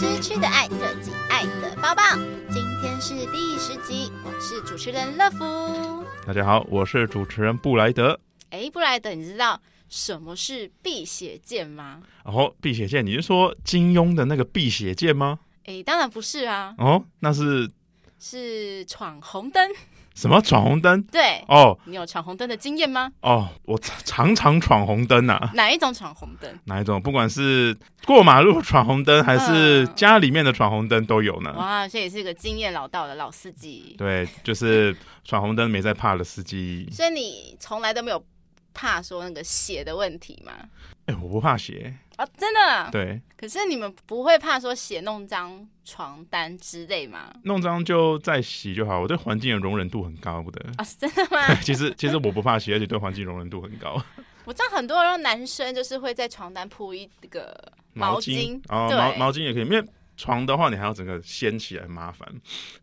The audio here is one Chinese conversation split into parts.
吃吃的爱，特辑爱的抱抱。今天是第十集，我是主持人乐福。大家好，我是主持人布莱德。哎，布莱德，你知道什么是辟邪剑吗？哦，辟邪剑，你是说金庸的那个辟邪剑吗？哎，当然不是啊。哦，那是是闯红灯。什么闯红灯？对哦，你有闯红灯的经验吗？哦，我常常闯红灯啊。哪一种闯红灯？哪一种？不管是过马路闯红灯，还是家里面的闯红灯都有呢。哇，这也是一个经验老道的老司机。对，就是闯红灯没在怕的司机。所以你从来都没有怕说那个血的问题吗？哎，我不怕血。哦，真的？对。可是你们不会怕说血弄脏床单之类吗？弄脏就再洗就好。我对环境的容忍度很高的。啊，真的吗？其实其实我不怕洗，而且对环境容忍度很高。我知道很多人男生就是会在床单铺一个毛巾，毛巾哦，毛毛巾也可以，因为。床的话，你还要整个掀起来，麻烦。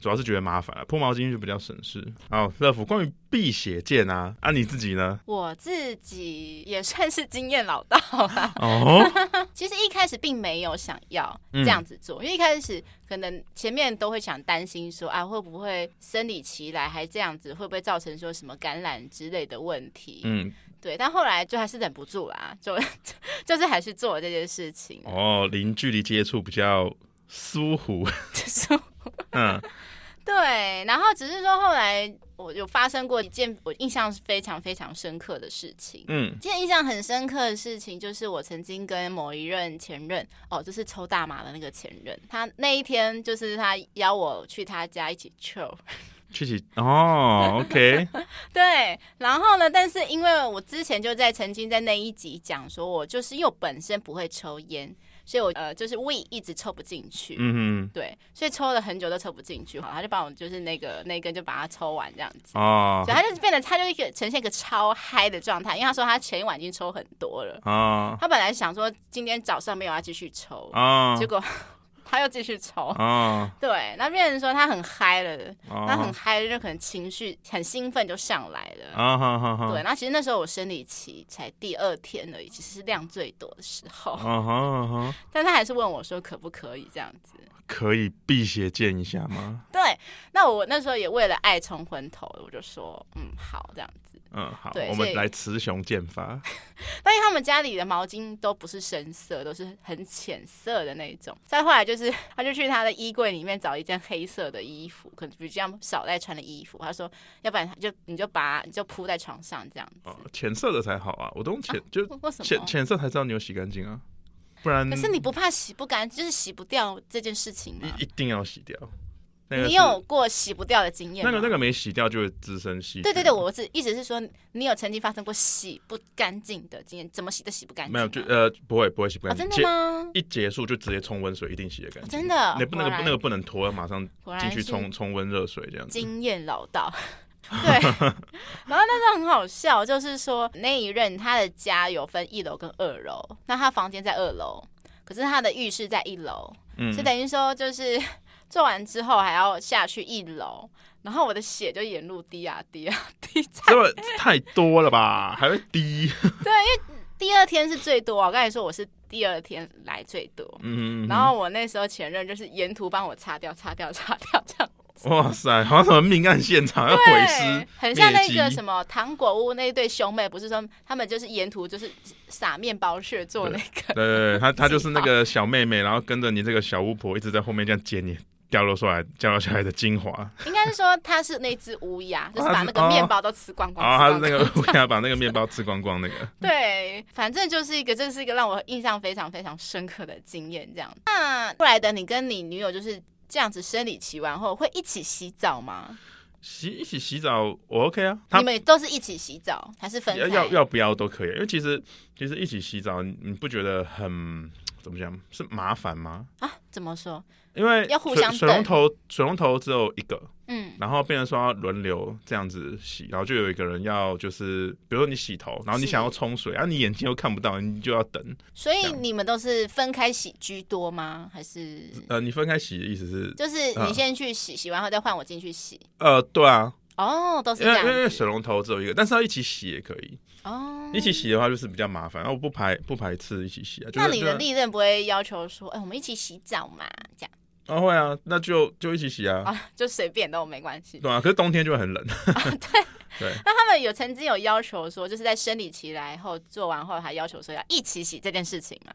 主要是觉得麻烦了，铺毛巾就比较省事。好，乐福，关于辟邪剑啊，啊，你自己呢？我自己也算是经验老道了。哦，其实一开始并没有想要这样子做，嗯、因为一开始可能前面都会想担心说啊，会不会生理期来还这样子，会不会造成说什么感染之类的问题？嗯，对。但后来就还是忍不住啦，就 就是还是做了这件事情。哦，零距离接触比较。舒服，舒服，嗯，对，然后只是说后来我有发生过一件我印象非常非常深刻的事情，嗯，这件印象很深刻的事情就是我曾经跟某一任前任，哦，就是抽大麻的那个前任，他那一天就是他邀我去他家一起抽，去起哦，OK，对，然后呢，但是因为我之前就在曾经在那一集讲说我就是因为我本身不会抽烟。所以我，呃，就是 we 一直抽不进去，嗯哼，对，所以抽了很久都抽不进去，好，他就把我就是那个那根就把它抽完这样子，哦，所以他就变得他就一个呈现一个超嗨的状态，因为他说他前一晚已经抽很多了，哦，他本来想说今天早上没有要继续抽，哦，结果。他又继续抽，oh. 对，那变成说他很嗨了，oh. 他很嗨就可能情绪很兴奋就上来了，oh. Oh. Oh. 对，那其实那时候我生理期才第二天而已，其实是量最多的时候，oh. Oh. Oh. 但他还是问我说可不可以这样子。可以辟邪见一下吗？对，那我那时候也为了爱冲昏头，我就说，嗯，好，这样子，嗯，好，我们来雌雄剑法。但因为他们家里的毛巾都不是深色，都是很浅色的那种。再后来就是，他就去他的衣柜里面找一件黑色的衣服，可能比较少在穿的衣服。他说，要不然就你就把你就铺在床上这样子。哦，浅色的才好啊，我都用浅，啊，就浅浅色才知道你有洗干净啊。不然，可是你不怕洗不干，就是洗不掉这件事情吗？一定要洗掉。那个、你有过洗不掉的经验？那个那个没洗掉就会滋生细菌。对对对，我是意思是说，你有曾经发生过洗不干净的经验，怎么洗都洗不干净。没有，就呃不会不会洗不干净、哦。真的吗？一结束就直接冲温水，一定洗得干净、哦。真的？那不那个那个不能拖，马上进去冲冲温热水这样子。经验老道。对，然后那时候很好笑，就是说那一任他的家有分一楼跟二楼，那他房间在二楼，可是他的浴室在一楼，嗯，所以等于说就是做完之后还要下去一楼，然后我的血就沿路滴啊滴啊滴，这么太多了吧？还会滴？对，因为第二天是最多，我刚才说我是第二天来最多，嗯，嗯，然后我那时候前任就是沿途帮我擦掉、擦掉、擦掉这样。哇塞，好像什么命案现场要毁尸，很像那个什么糖果屋那一对兄妹，不是说他们就是沿途就是撒面包屑做那个，对，对，对，他他就是那个小妹妹，然后跟着你这个小巫婆一直在后面这样接你掉落出来掉落下来的精华。应该是说他是那只乌鸦，就是把那个面包都吃光光。啊，他是那个乌鸦把那个面包吃光光那个。对，反正就是一个，这是一个让我印象非常非常深刻的经验。这样，那后来的你跟你女友就是。这样子生理期完后会一起洗澡吗？洗一起洗澡我 OK 啊，你们都是一起洗澡还是分开？要要不要都可以，因为其实其实一起洗澡你不觉得很怎么讲是麻烦吗？啊，怎么说？因为要互相水龙头，水龙头只有一个，嗯，然后变成说要轮流这样子洗，然后就有一个人要就是，比如说你洗头，然后你想要冲水，啊，你眼睛又看不到，你就要等。所以你们都是分开洗居多吗？还是？呃，你分开洗的意思是？就是你先去洗，洗完后再换我进去洗。呃，对啊。哦，都是这样。因为因为水龙头只有一个，但是要一起洗也可以。哦。一起洗的话就是比较麻烦，然后我不排不排斥一起洗啊。那你的利刃不会要求说，哎，我们一起洗澡嘛？这样。啊会啊，那就就一起洗啊。啊，就随便都没关系。对啊，可是冬天就会很冷。啊、对 对。那他们有曾经有要求说，就是在生理期来后做完后，还要求说要一起洗这件事情吗？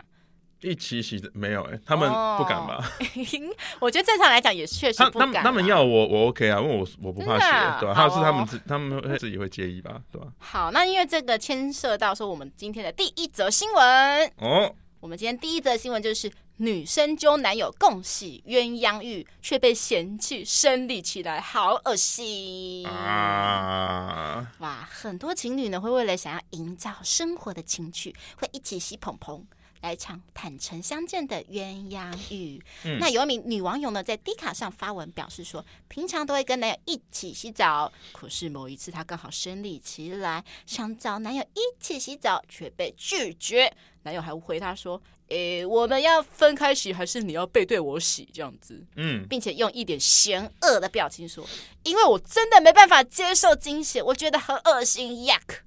一起洗的没有哎、欸，他们不敢吧？哦、我觉得正常来讲也确实不敢。他们要我我 OK 啊，因为我我不怕血，啊、对吧、啊？还有是他们自、哦、他们会自己会介意吧，对吧、啊？好，那因为这个牵涉到说我们今天的第一则新闻哦，我们今天第一则新闻就是女生揪男友共洗鸳鸯浴，却被嫌弃生理起来好恶心啊！哇，很多情侣呢会为了想要营造生活的情趣，会一起洗蓬蓬。来场坦诚相见的鸳鸯浴。嗯、那有一名女网友呢，在 D 卡上发文表示说，平常都会跟男友一起洗澡，可是某一次她刚好生理期来，想找男友一起洗澡，却被拒绝。男友还回她说：“诶、欸，我们要分开洗，还是你要背对我洗？”这样子，嗯，并且用一点嫌恶的表情说：“因为我真的没办法接受惊血，我觉得很恶心，yuck。”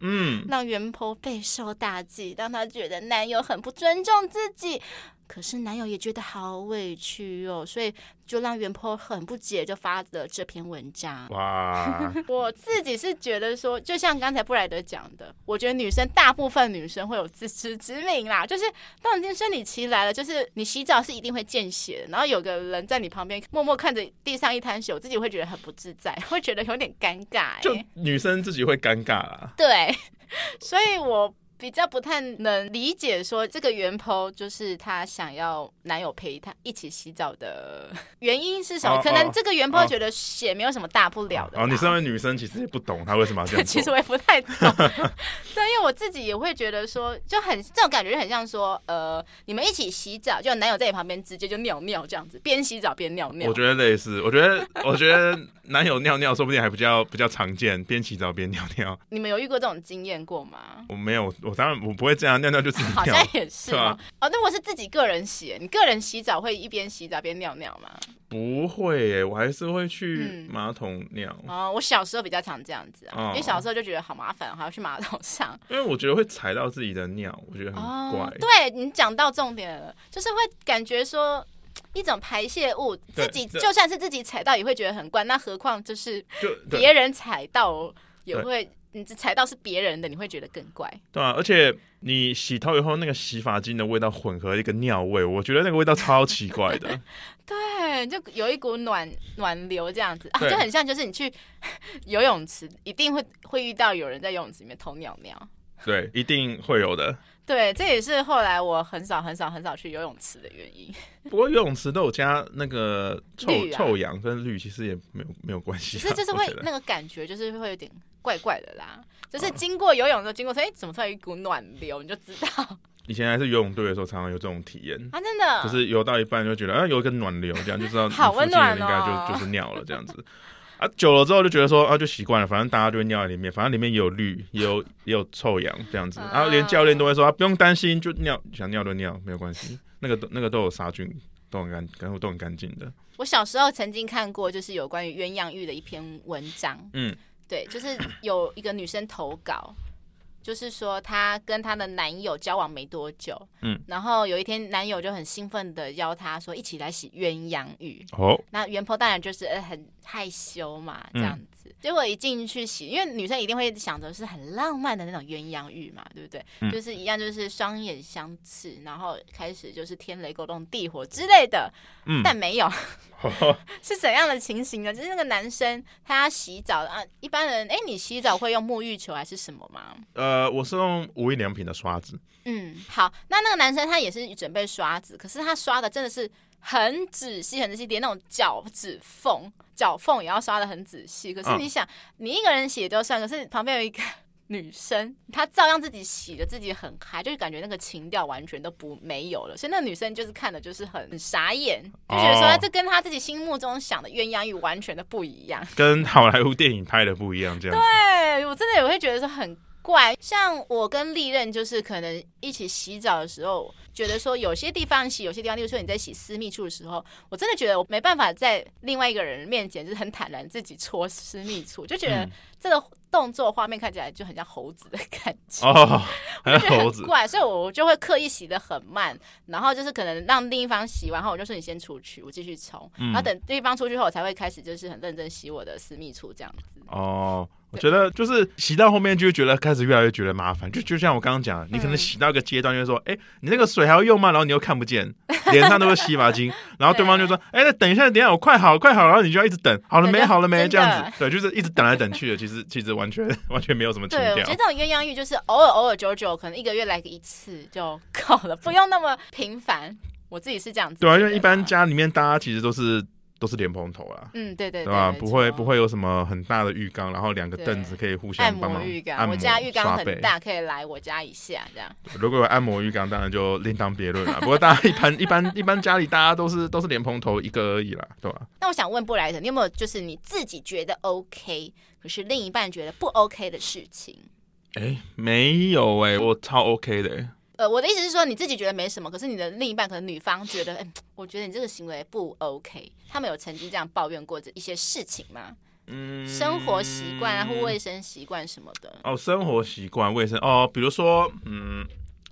嗯，让原 po 备受打击，让她觉得男友很不尊重自己。可是男友也觉得好委屈哦，所以就让原 po 很不解，就发了这篇文章。哇，我自己是觉得说，就像刚才布莱德讲的，我觉得女生大部分女生会有自知之明啦，就是当你今天生理期来了，就是你洗澡是一定会见血的，然后有个人在你旁边默默看着地上一滩血，我自己会觉得很不自在，会觉得有点尴尬、欸。就女生自己会尴尬啦。对，所以我。比较不太能理解，说这个原 po 就是她想要男友陪她一起洗澡的原因是什么？哦、可能这个原 po 觉得血没有什么大不了的。哦，你身为女生其实也不懂她为什么要这样。其实我也不太懂。对，因为我自己也会觉得说，就很这种感觉，就很像说，呃，你们一起洗澡，就男友在你旁边直接就尿尿这样子，边洗澡边尿尿。我觉得类似，我觉得，我觉得男友尿尿说不定还比较比较常见，边洗澡边尿尿。你们有遇过这种经验过吗？我没有。我当然我不会这样尿尿就自己尿，好像也是 吧？哦，那我是自己个人洗，你个人洗澡会一边洗澡边尿尿吗？不会耶，我还是会去马桶尿。嗯、哦，我小时候比较常这样子啊，哦、因为小时候就觉得好麻烦，还要去马桶上。因为我觉得会踩到自己的尿，我觉得很怪。哦、对，你讲到重点了，就是会感觉说一种排泄物，自己就算是自己踩到也会觉得很怪，那何况就是别人踩到也会。你踩到是别人的，你会觉得更怪。对啊，而且你洗头以后，那个洗发精的味道混合一个尿味，我觉得那个味道超奇怪的。对，就有一股暖暖流这样子啊，就很像就是你去 游泳池，一定会会遇到有人在游泳池里面偷尿尿。对，一定会有的。对，这也是后来我很少很少很少去游泳池的原因。不过游泳池都有加那个臭、啊、臭氧跟氯，其实也没有没有关系。其实就是会那个感觉，就是会有点怪怪的啦。就是经过游泳的时候，经过说，哎，怎么突然一股暖流？你就知道。以前还是游泳队的时候，常常有这种体验啊，真的。就是游到一半就觉得，啊，有一个暖流，这样就知道好温暖，应该就就是尿了这样子。啊，久了之后就觉得说啊，就习惯了，反正大家就会尿在里面，反正里面也有氯，也有也有臭氧这样子。然后连教练都会说啊，不用担心，就尿想尿就尿，没有关系。那个那个都有杀菌，都很干，然后都很干净的。我小时候曾经看过，就是有关于鸳鸯浴的一篇文章。嗯，对，就是有一个女生投稿。就是说，她跟她的男友交往没多久，嗯，然后有一天，男友就很兴奋的邀她说一起来洗鸳鸯浴。哦，那原 po 当然就是很害羞嘛，这样子。嗯、结果一进去洗，因为女生一定会想着是很浪漫的那种鸳鸯浴嘛，对不对？嗯、就是一样，就是双眼相视，然后开始就是天雷勾动地火之类的。嗯，但没有。是怎样的情形呢？就是那个男生他洗澡啊，一般人哎，你洗澡会用沐浴球还是什么吗？呃，我是用无印良品的刷子。嗯，好，那那个男生他也是准备刷子，可是他刷的真的是很仔细，很仔细，连那种脚趾缝、脚缝也要刷的很仔细。可是你想，嗯、你一个人洗就算，可是旁边有一个。女生她照样自己洗的，自己很嗨，就是感觉那个情调完全都不没有了，所以那女生就是看的就是很傻眼，就觉得说这跟她自己心目中想的鸳鸯浴完全的不一样，跟好莱坞电影拍的不一样，这样。对，我真的也会觉得说很怪。像我跟利刃就是可能一起洗澡的时候，觉得说有些地方洗，有些地方，例如说你在洗私密处的时候，我真的觉得我没办法在另外一个人面前就是很坦然自己搓私密处，就觉得这个动作画面看起来就很像猴子的感觉哦，很猴子怪，所以我就会刻意洗的很慢，然后就是可能让另一方洗完后，我就说你先出去，我继续冲，然后等对方出去后，我才会开始就是很认真洗我的私密处这样子哦。我觉得就是洗到后面就会觉得开始越来越觉得麻烦，就就像我刚刚讲，你可能洗到一个阶段就是说，哎、嗯，你那个水还要用吗？然后你又看不见，脸上都是洗发精，然后对方就说，哎，那等一下，等一下，我快好，快好，然后你就要一直等，好了没？好了没？这样子，对，就是一直等来等去的，其实其实完全 完全没有什么情调。对，我觉得这种鸳鸯浴就是偶尔偶尔久久，可能一个月来个一次就够了，不用那么频繁。我自己是这样子。对啊，因为一般家里面大家其实都是。都是莲蓬头啊，嗯，对对对吧？不会不会有什么很大的浴缸，然后两个凳子可以互相帮忙。按摩浴缸，我家浴缸很大，可以来我家一下这样。如果有按摩浴缸，当然就另当别论了。不过大家一般一般一般家里大家都是都是莲蓬头一个而已啦，对吧？那我想问布莱特，你有没有就是你自己觉得 OK，可是另一半觉得不 OK 的事情？哎，没有哎，我超 OK 的。呃，我的意思是说，你自己觉得没什么，可是你的另一半可能女方觉得，哎，我觉得你这个行为不 OK。他们有曾经这样抱怨过这一些事情吗？嗯，生活习惯啊，或卫生习惯什么的。哦，生活习惯、卫生哦，比如说，嗯，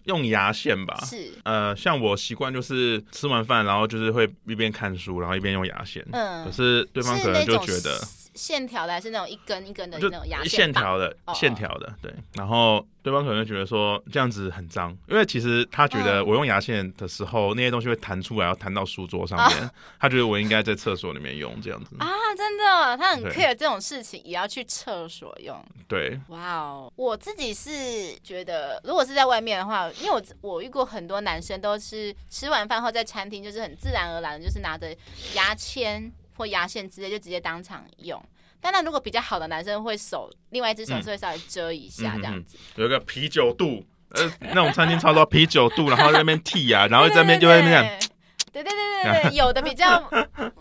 用牙线吧。是。呃，像我习惯就是吃完饭，然后就是会一边看书，然后一边用牙线。嗯。可是对方可能就觉得。线条的还是那种一根一根的那种牙线？线条的，线条的，对。然后对方可能觉得说这样子很脏，因为其实他觉得我用牙线的时候，那些东西会弹出来，要弹到书桌上面。他觉得我应该在厕所里面用这样子。啊，真的，他很 care 这种事情，也要去厕所用。对。哇哦，我自己是觉得，如果是在外面的话，因为我我遇过很多男生都是吃完饭后在餐厅，就是很自然而然的，就是拿着牙签。或牙线之类就直接当场用，当然如果比较好的男生会手另外一只手是会稍微遮一下这样子，嗯嗯嗯、有一个啤酒肚，呃，那种餐厅超多啤酒肚，然后在那边剃牙，然后在那边就会那样。对对对对对，有的比较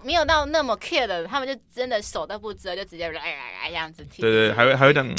没有到那么 care 的，他们就真的手都不遮，就直接哎呀呀这样子剃。对对，还会还会这样，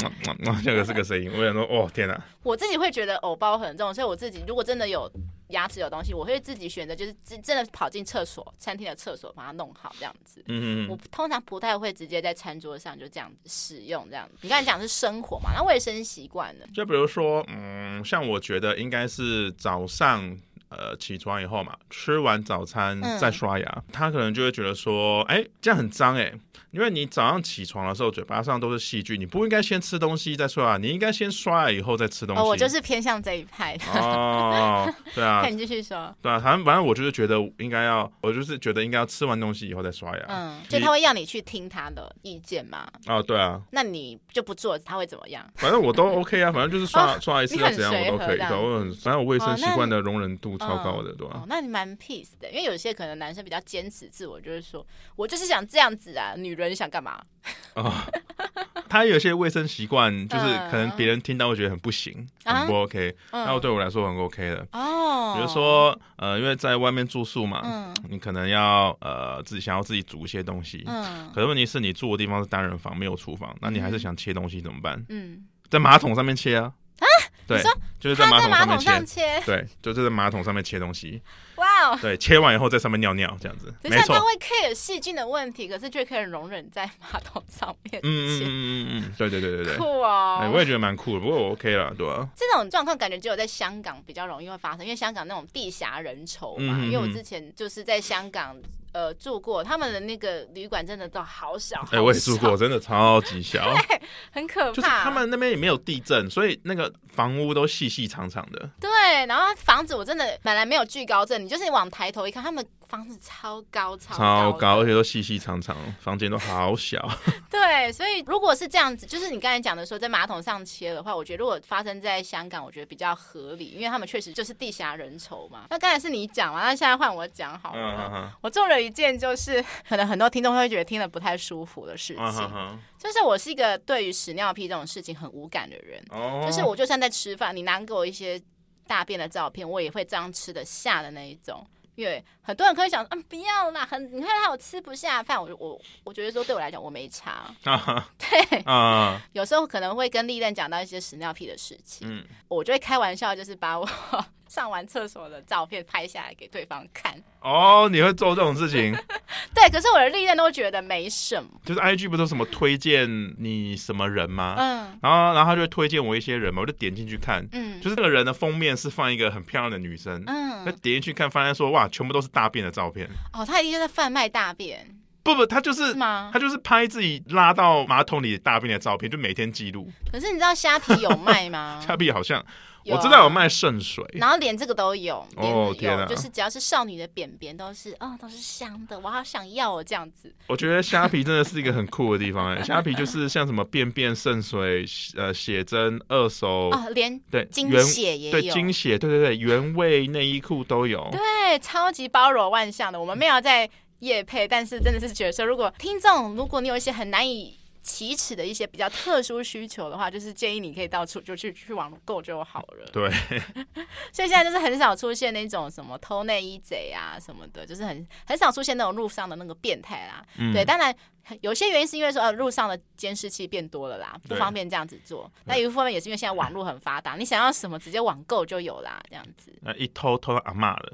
这个是个声音。我想说，哦天哪！我自己会觉得偶包很重，所以我自己如果真的有牙齿有东西，我会自己选择就是真真的跑进厕所，餐厅的厕所把它弄好这样子。嗯嗯。我通常不太会直接在餐桌上就这样子使用这样子。你刚才讲的是生活嘛，那卫生习惯呢？就比如说，嗯，像我觉得应该是早上。呃，起床以后嘛，吃完早餐再刷牙，嗯、他可能就会觉得说，哎、欸，这样很脏哎、欸，因为你早上起床的时候，嘴巴上都是细菌，你不应该先吃东西再刷牙，你应该先刷牙以后再吃东西。哦，我就是偏向这一派的。哦，对啊，那你继续说。对啊，反正反正我就是觉得应该要，我就是觉得应该要吃完东西以后再刷牙。嗯，就他会要你去听他的意见嘛？哦，对啊。那你就不做，他会怎么样？反正我都 OK 啊，反正就是刷、哦、刷一次要怎样我都可以，对，我很反正我卫生习惯的容忍度超高的，对吧、啊？哦，那你蛮 peace 的，因为有些可能男生比较坚持自我，就是说我就是想这样子啊，女人想干嘛？哦，他有些卫生习惯，就是可能别人听到会觉得很不行，嗯、很不 OK，那、嗯、对我来说很 OK 的。哦，比如说呃，因为在外面住宿嘛，嗯、你可能要呃自己想要自己煮一些东西，嗯，可是问题是你住的地方是单人房，没有厨房，那你还是想切东西怎么办？嗯，在马桶上面切啊。啊，对，就是在马桶上面切，切对，就是在马桶上面切东西。哇哦，对，切完以后在上面尿尿这样子。没错，他会 care 细菌的问题，可是却可以容忍在马桶上面切。嗯嗯嗯嗯嗯，对对对对对，酷哦、欸。我也觉得蛮酷的，不过我 OK 了，对吧、啊？这种状况感觉只有在香港比较容易会发生，因为香港那种地狭人稠嘛。嗯嗯嗯，因为我之前就是在香港。呃，住过他们的那个旅馆，真的都好小。哎、欸，我也住过，真的超级小，对，很可怕。就是他们那边也没有地震，所以那个房屋都细细长长的。对，然后房子我真的本来没有惧高症，你就是往抬头一看，他们。房子超高，超高，超高，而且都细细长长，房间都好小。对，所以如果是这样子，就是你刚才讲的说在马桶上切的话，我觉得如果发生在香港，我觉得比较合理，因为他们确实就是地狭人稠嘛。那刚才是你讲嘛，那现在换我讲好了。我做了一件就是 可能很多听众会觉得听得不太舒服的事情，就是我是一个对于屎尿屁这种事情很无感的人。哦。就是我就算在吃饭，你拿给我一些大便的照片，我也会这样吃得下的那一种。因为很多人可以想，嗯，不要啦，很你看他有吃不下饭，我我我觉得说对我来讲我没差，啊、对。啊，有时候可能会跟利任讲到一些屎尿屁的事情，嗯，我就会开玩笑，就是把我上完厕所的照片拍下来给对方看。哦，你会做这种事情？对，可是我的利任都觉得没什么。就是 IG 不都什么推荐你什么人吗？嗯，然后然后他就会推荐我一些人嘛，我就点进去看，嗯，就是这个人的封面是放一个很漂亮的女生，嗯，那点进去看，发现说哇，全部都是大便的照片。哦，他一定在贩卖大便。不不，他就是？他就是拍自己拉到马桶里大便的照片，就每天记录。可是你知道虾皮有卖吗？虾皮好像。我知道有卖圣水，然后连这个都有哦，天啊，就是只要是少女的便便都是哦，都是香的，我好想要哦，这样子。我觉得虾皮真的是一个很酷的地方哎，虾皮就是像什么便便圣水、呃写真、二手啊，连对精血也有，对精血，对对对，原味内衣裤都有，对，超级包罗万象的。我们没有在业配，但是真的是觉得说，如果听众，如果你有一些很难以。启齿的一些比较特殊需求的话，就是建议你可以到处就去去网购就好了。对，所以现在就是很少出现那种什么偷内衣贼啊什么的，就是很很少出现那种路上的那个变态啦。嗯、对，当然 有些原因是因为说呃路上的监视器变多了啦，不方便这样子做。那对一部分也是因为现在网络很发达，你想要什么直接网购就有啦，这样子。那一偷偷到阿嬷了。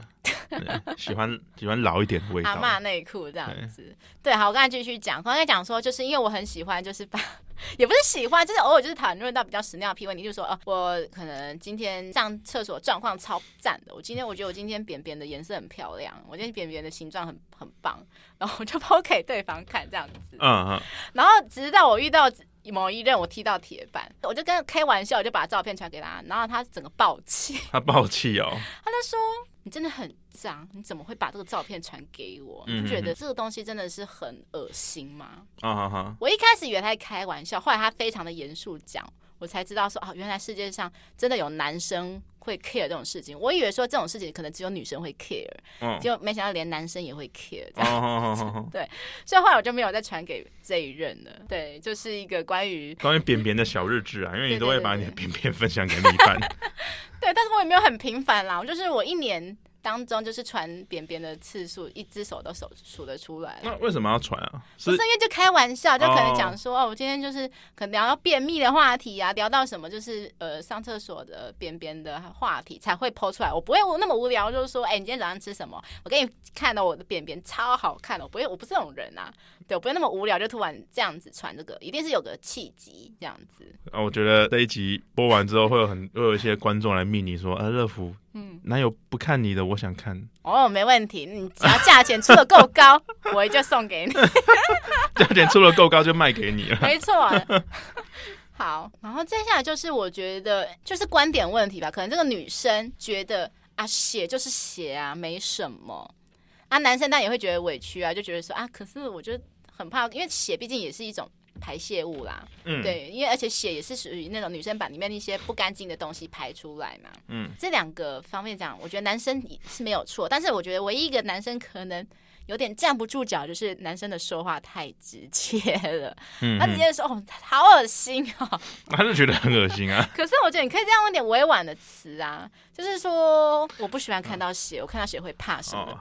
喜欢喜欢老一点的味道，阿嬷内裤这样子。对，对，好，我刚才继续讲，刚才讲说，就是因为我很喜欢，就是把，也不是喜欢，就是偶尔就是谈论到比较屎尿屁问题，就说，哦，我可能今天上厕所状况超赞的，我今天我觉得我今天扁扁的颜色很漂亮，我今天扁扁的形状很很棒，然后我就抛给对方看这样子，嗯嗯，然后直到我遇到某一任，我踢到铁板，我就跟他开玩笑，我就把照片传给他，然后他整个爆气，他爆气哦，他就说。你真的很脏，你怎么会把这个照片传给我？你不觉得这个东西真的是很恶心吗？啊哈哈！我一开始以为他在开玩笑，后来他非常的严肃讲，我才知道说哦，原来世界上真的有男生会 care 这种事情。我以为说这种事情可能只有女生会 care，结果没想到连男生也会 care 这样子。对，所以后来我就没有再传给这一任了。对，就是一个关于关于扁扁的小日志啊，因为你都会把你的扁扁分享给另一半。对，但是我也没有很频繁啦，我就是我一年当中就是传便便的次数，一只手都数数得出来。那为什么要传啊？是，不是因为就开玩笑，就可能讲说哦，我今天就是可能聊到便秘的话题啊，聊到什么就是呃上厕所的便便的话题才会 po 出来。我不会那么无聊，就是说，哎，你今天早上吃什么？我给你看到我的便便超好看的，我不会，我不是这种人啊。对，不会那么无聊，就突然这样子传这个，一定是有个契机这样子。啊，我觉得这一集播完之后，会有很会有一些观众来密你说，啊，乐福，嗯，哪有不看你的？我想看。哦，没问题，你只要价钱出的够高，我就送给你。价钱出的够高，就卖给你了。没错。好，然后接下来就是我觉得就是观点问题吧，可能这个女生觉得啊，血就是血啊，没什么。啊，男生当然也会觉得委屈啊，就觉得说啊，可是我觉得很怕，因为血毕竟也是一种排泄物啦，嗯，对，因为而且血也是属于那种女生把里面那些不干净的东西排出来嘛，嗯，这两个方面讲，我觉得男生是没有错，但是我觉得唯一一个男生可能。有点站不住脚，就是男生的说话太直接了。嗯，他直接说：“哦，好恶心哦。”他就觉得很恶心啊。可是我觉得你可以这样问点委婉的词啊，就是说我不喜欢看到血，我看到血会怕什么？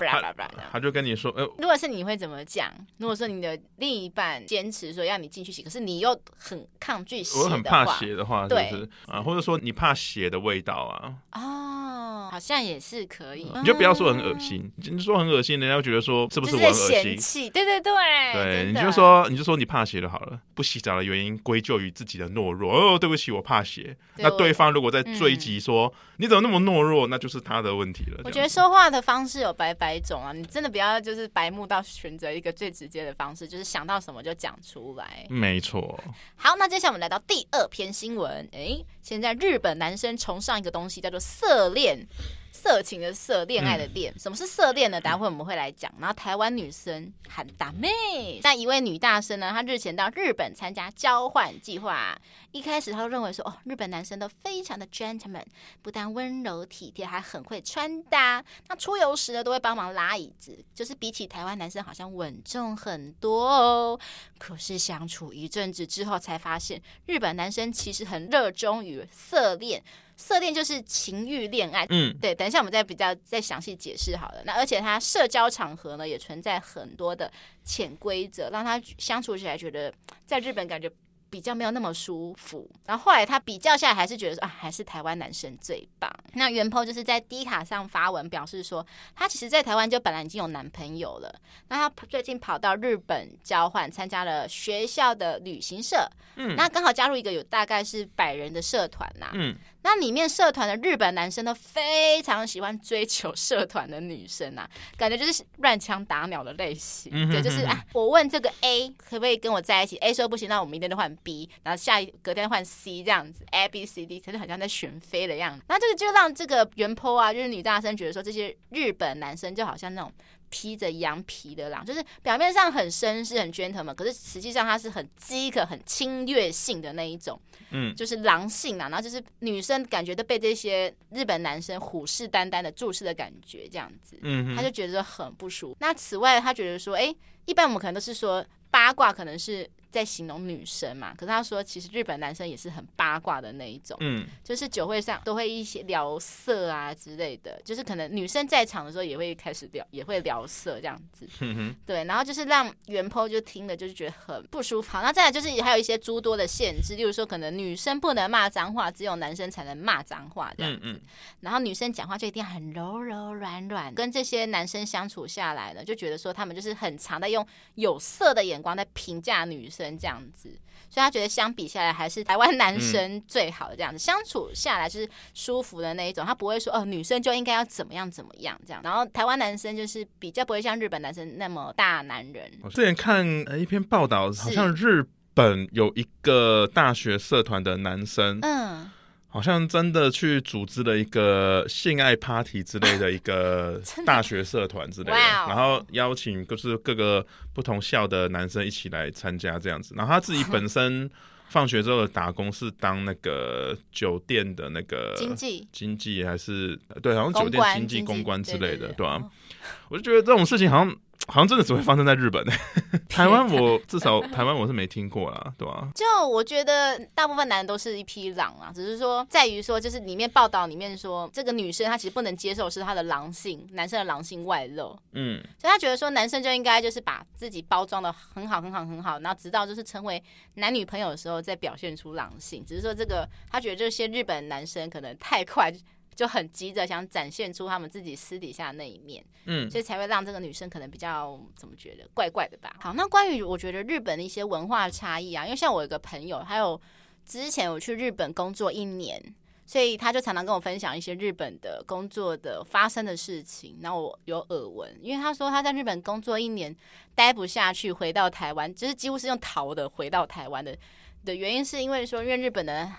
他就跟你说：“呃，如果是你会怎么讲？如果说你的另一半坚持说要你进去洗，可是你又很抗拒血，我很怕血的话，对啊，或者说你怕血的味道啊？哦，好像也是可以。你就不要说很恶心，你说很恶心，人家会觉得说。是不是我嫌弃？对对对，对，你就说你就说你怕血就好了。不洗澡的原因归咎于自己的懦弱。哦，对不起，我怕血。那对方如果在追击说你怎么那么懦弱，那就是他的问题了。我觉得说话的方式有百百种啊，你真的不要就是白目到选择一个最直接的方式，就是想到什么就讲出来。没错。好，那接下来我们来到第二篇新闻。哎，现在日本男生崇尚一个东西叫做色恋。色情的色，恋爱的恋，什么是色恋呢？待会我们会来讲。然后台湾女生喊大妹，那一位女大生呢，她日前到日本参加交换计划。一开始她都认为说，哦，日本男生都非常的 gentleman，不但温柔体贴，还很会穿搭。那出游时呢，都会帮忙拉椅子，就是比起台湾男生好像稳重很多哦。可是相处一阵子之后，才发现日本男生其实很热衷于色恋。色恋就是情欲恋爱，嗯，对，等一下我们再比较再详细解释好了。那而且他社交场合呢也存在很多的潜规则，让他相处起来觉得在日本感觉。比较没有那么舒服，然后后来他比较下来，还是觉得说啊，还是台湾男生最棒。那原 po 就是在 D 卡上发文表示说，他其实在台湾就本来已经有男朋友了，那他最近跑到日本交换，参加了学校的旅行社，嗯，那刚好加入一个有大概是百人的社团呐，嗯。那里面社团的日本男生都非常喜欢追求社团的女生啊，感觉就是乱枪打鸟的类型。嗯、哼哼对，就是啊，我问这个 A 可不可以跟我在一起，A 说不行，那我们明天就换 B，然后下一隔天换 C 这样子，A B C D，其实好像在选妃的样子。那这个就让这个原 po 啊，就是女大生觉得说，这些日本男生就好像那种。披着羊皮的狼，就是表面上很绅士、很 gentleman，可是实际上他是很饥渴、很侵略性的那一种，嗯，就是狼性啊。然后就是女生感觉都被这些日本男生虎视眈眈的注视的感觉，这样子，嗯，他就觉得很不舒服。那此外，他觉得说，哎、欸，一般我们可能都是说八卦，可能是。在形容女生嘛，可是他说，其实日本男生也是很八卦的那一种，嗯，就是酒会上都会一些聊色啊之类的，就是可能女生在场的时候也会开始聊，也会聊色这样子，嗯哼，对，然后就是让原 po 就听了就是觉得很不舒服。好，那再来就是还有一些诸多的限制，例如说可能女生不能骂脏话，只有男生才能骂脏话这样子，嗯嗯，然后女生讲话就一定很柔柔软软，跟这些男生相处下来呢，就觉得说他们就是很常在用有色的眼光在评价女生。这样子，所以他觉得相比下来，还是台湾男生最好的这样子、嗯、相处下来是舒服的那一种。他不会说哦，女生就应该要怎么样怎么样这样。然后台湾男生就是比较不会像日本男生那么大男人。我之前看一篇报道，好像日本有一个大学社团的男生，嗯。好像真的去组织了一个性爱 party 之类的一个 大学社团之类的，然后邀请就是各个不同校的男生一起来参加这样子。然后他自己本身放学之后的打工是当那个酒店的那个经济经济还是对，好像酒店经济公关之类的，对吧？我就觉得这种事情好像。好像真的只会发生在日本呢，台湾我至少台湾我是没听过啦，对吧、啊？就我觉得大部分男人都是一匹狼啊，只是说在于说，就是里面报道里面说，这个女生她其实不能接受是她的狼性，男生的狼性外露，嗯，所以她觉得说男生就应该就是把自己包装的很好很好很好，然后直到就是成为男女朋友的时候再表现出狼性，只是说这个她觉得这些日本男生可能太快。就很急着想展现出他们自己私底下的那一面，嗯，所以才会让这个女生可能比较怎么觉得怪怪的吧。好，那关于我觉得日本的一些文化差异啊，因为像我有个朋友，还有之前我去日本工作一年，所以他就常常跟我分享一些日本的工作的发生的事情，然后我有耳闻，因为他说他在日本工作一年待不下去，回到台湾，就是几乎是用逃的回到台湾的的原因，是因为说因为日本的。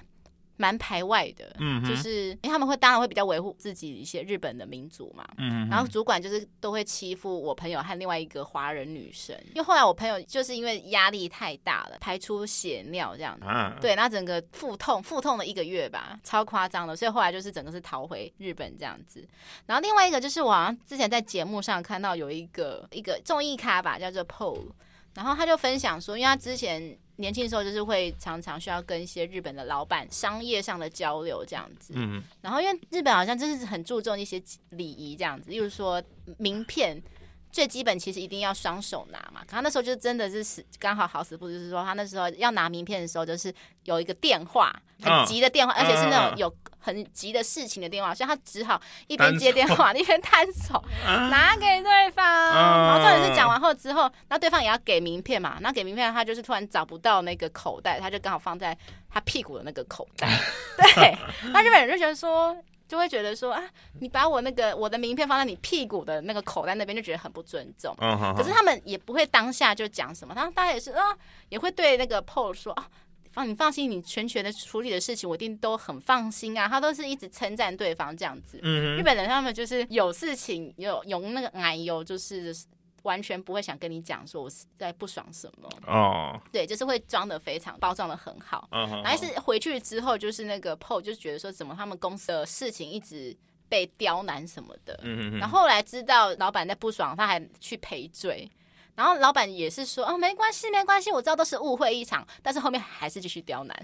蛮排外的，嗯，就是因为他们会当然会比较维护自己一些日本的民族嘛，嗯，然后主管就是都会欺负我朋友和另外一个华人女生，因为后来我朋友就是因为压力太大了，排出血尿这样子，啊、对，那整个腹痛，腹痛了一个月吧，超夸张的，所以后来就是整个是逃回日本这样子。然后另外一个就是我好像之前在节目上看到有一个一个综艺咖吧，叫做 Paul，然后他就分享说，因为他之前。年轻的时候就是会常常需要跟一些日本的老板商业上的交流这样子，嗯，然后因为日本好像真是很注重一些礼仪这样子，例如说名片最基本其实一定要双手拿嘛，可他那时候就真的是死刚好好死不死就是说他那时候要拿名片的时候就是有一个电话很急的电话，而且是那种有。很急的事情的电话，所以他只好一边接电话 一边摊手拿给对方。然后重点是讲完后之后，那对方也要给名片嘛。那给名片，他就是突然找不到那个口袋，他就刚好放在他屁股的那个口袋。对，那日本人就觉得说，就会觉得说啊，你把我那个我的名片放在你屁股的那个口袋那边，就觉得很不尊重。可是他们也不会当下就讲什么，他大家也是啊，也会对那个 Paul 说啊。放你放心，你全权的处理的事情，我一定都很放心啊。他都是一直称赞对方这样子。日本人他们就是有事情有有那个奶油，就是完全不会想跟你讲说我是在不爽什么哦。对，就是会装的非常包装的很好。嗯哼，但是回去之后就是那个 Paul 就觉得说，怎么他们公司的事情一直被刁难什么的。然后后来知道老板在不爽，他还去赔罪。然后老板也是说哦，没关系，没关系，我知道都是误会一场，但是后面还是继续刁难。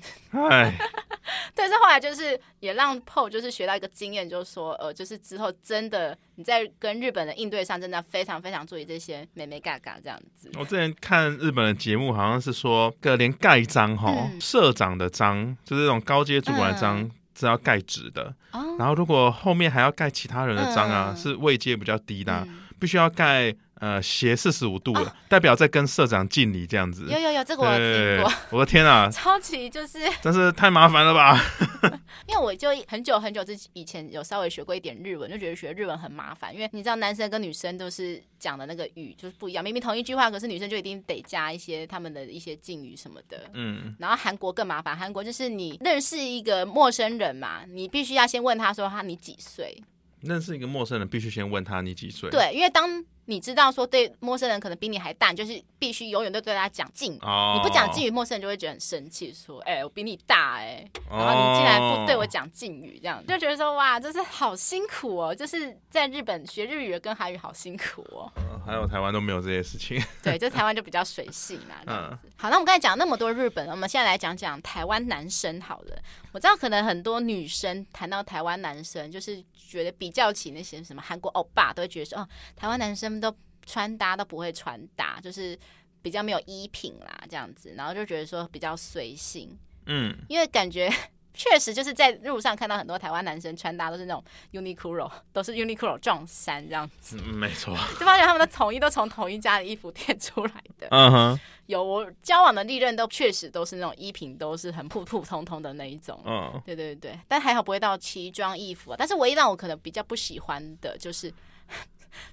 哎，对，但是后来就是也让 Paul 就是学到一个经验，就是说呃，就是之后真的你在跟日本的应对上，真的非常非常注意这些美眉嘎嘎这样子。我之前看日本的节目，好像是说个连盖章哈，嗯、社长的章就是这种高阶主管的章。嗯是要盖纸的，哦、然后如果后面还要盖其他人的章啊，嗯、是位阶比较低的，嗯、必须要盖。呃，斜四十五度了，代表在跟社长敬礼这样子。有有有，这个我有听过。我的天啊，超级就是，真是太麻烦了吧？因为我就很久很久之以前有稍微学过一点日文，就觉得学日文很麻烦。因为你知道，男生跟女生都是讲的那个语就是不一样，明明同一句话，可是女生就一定得加一些他们的一些敬语什么的。嗯。然后韩国更麻烦，韩国就是你认识一个陌生人嘛，你必须要先问他说他你几岁。认识一个陌生人，必须先问他你几岁。对，因为当你知道说对陌生人可能比你还大，就是必须永远都对他讲敬语。哦、你不讲敬语，陌生人就会觉得很生气，说：“哎、欸，我比你大哎、欸，然后你竟然不对我讲敬语，这样就觉得说哇，就是好辛苦哦，就是在日本学日语跟韩语好辛苦哦。嗯”还有台湾都没有这些事情。对，就台湾就比较随性嘛。嗯。好，那我们刚才讲那么多日本，我们现在来讲讲台湾男生好了。我知道可能很多女生谈到台湾男生，就是觉得比较起那些什么韩国欧巴，都会觉得说哦，台湾男生。都穿搭都不会穿搭，就是比较没有衣品啦，这样子，然后就觉得说比较随性，嗯，因为感觉 确实就是在路上看到很多台湾男生穿搭都是那种 Uniqlo，都是 Uniqlo 撞衫这样子，嗯，没错，就发现他们的统一都从同一家的衣服店出来的，嗯哼，有我交往的历任都确实都是那种衣品都是很普普通通的那一种，嗯，对对对，但还好不会到奇装异服啊，但是唯一让我可能比较不喜欢的就是。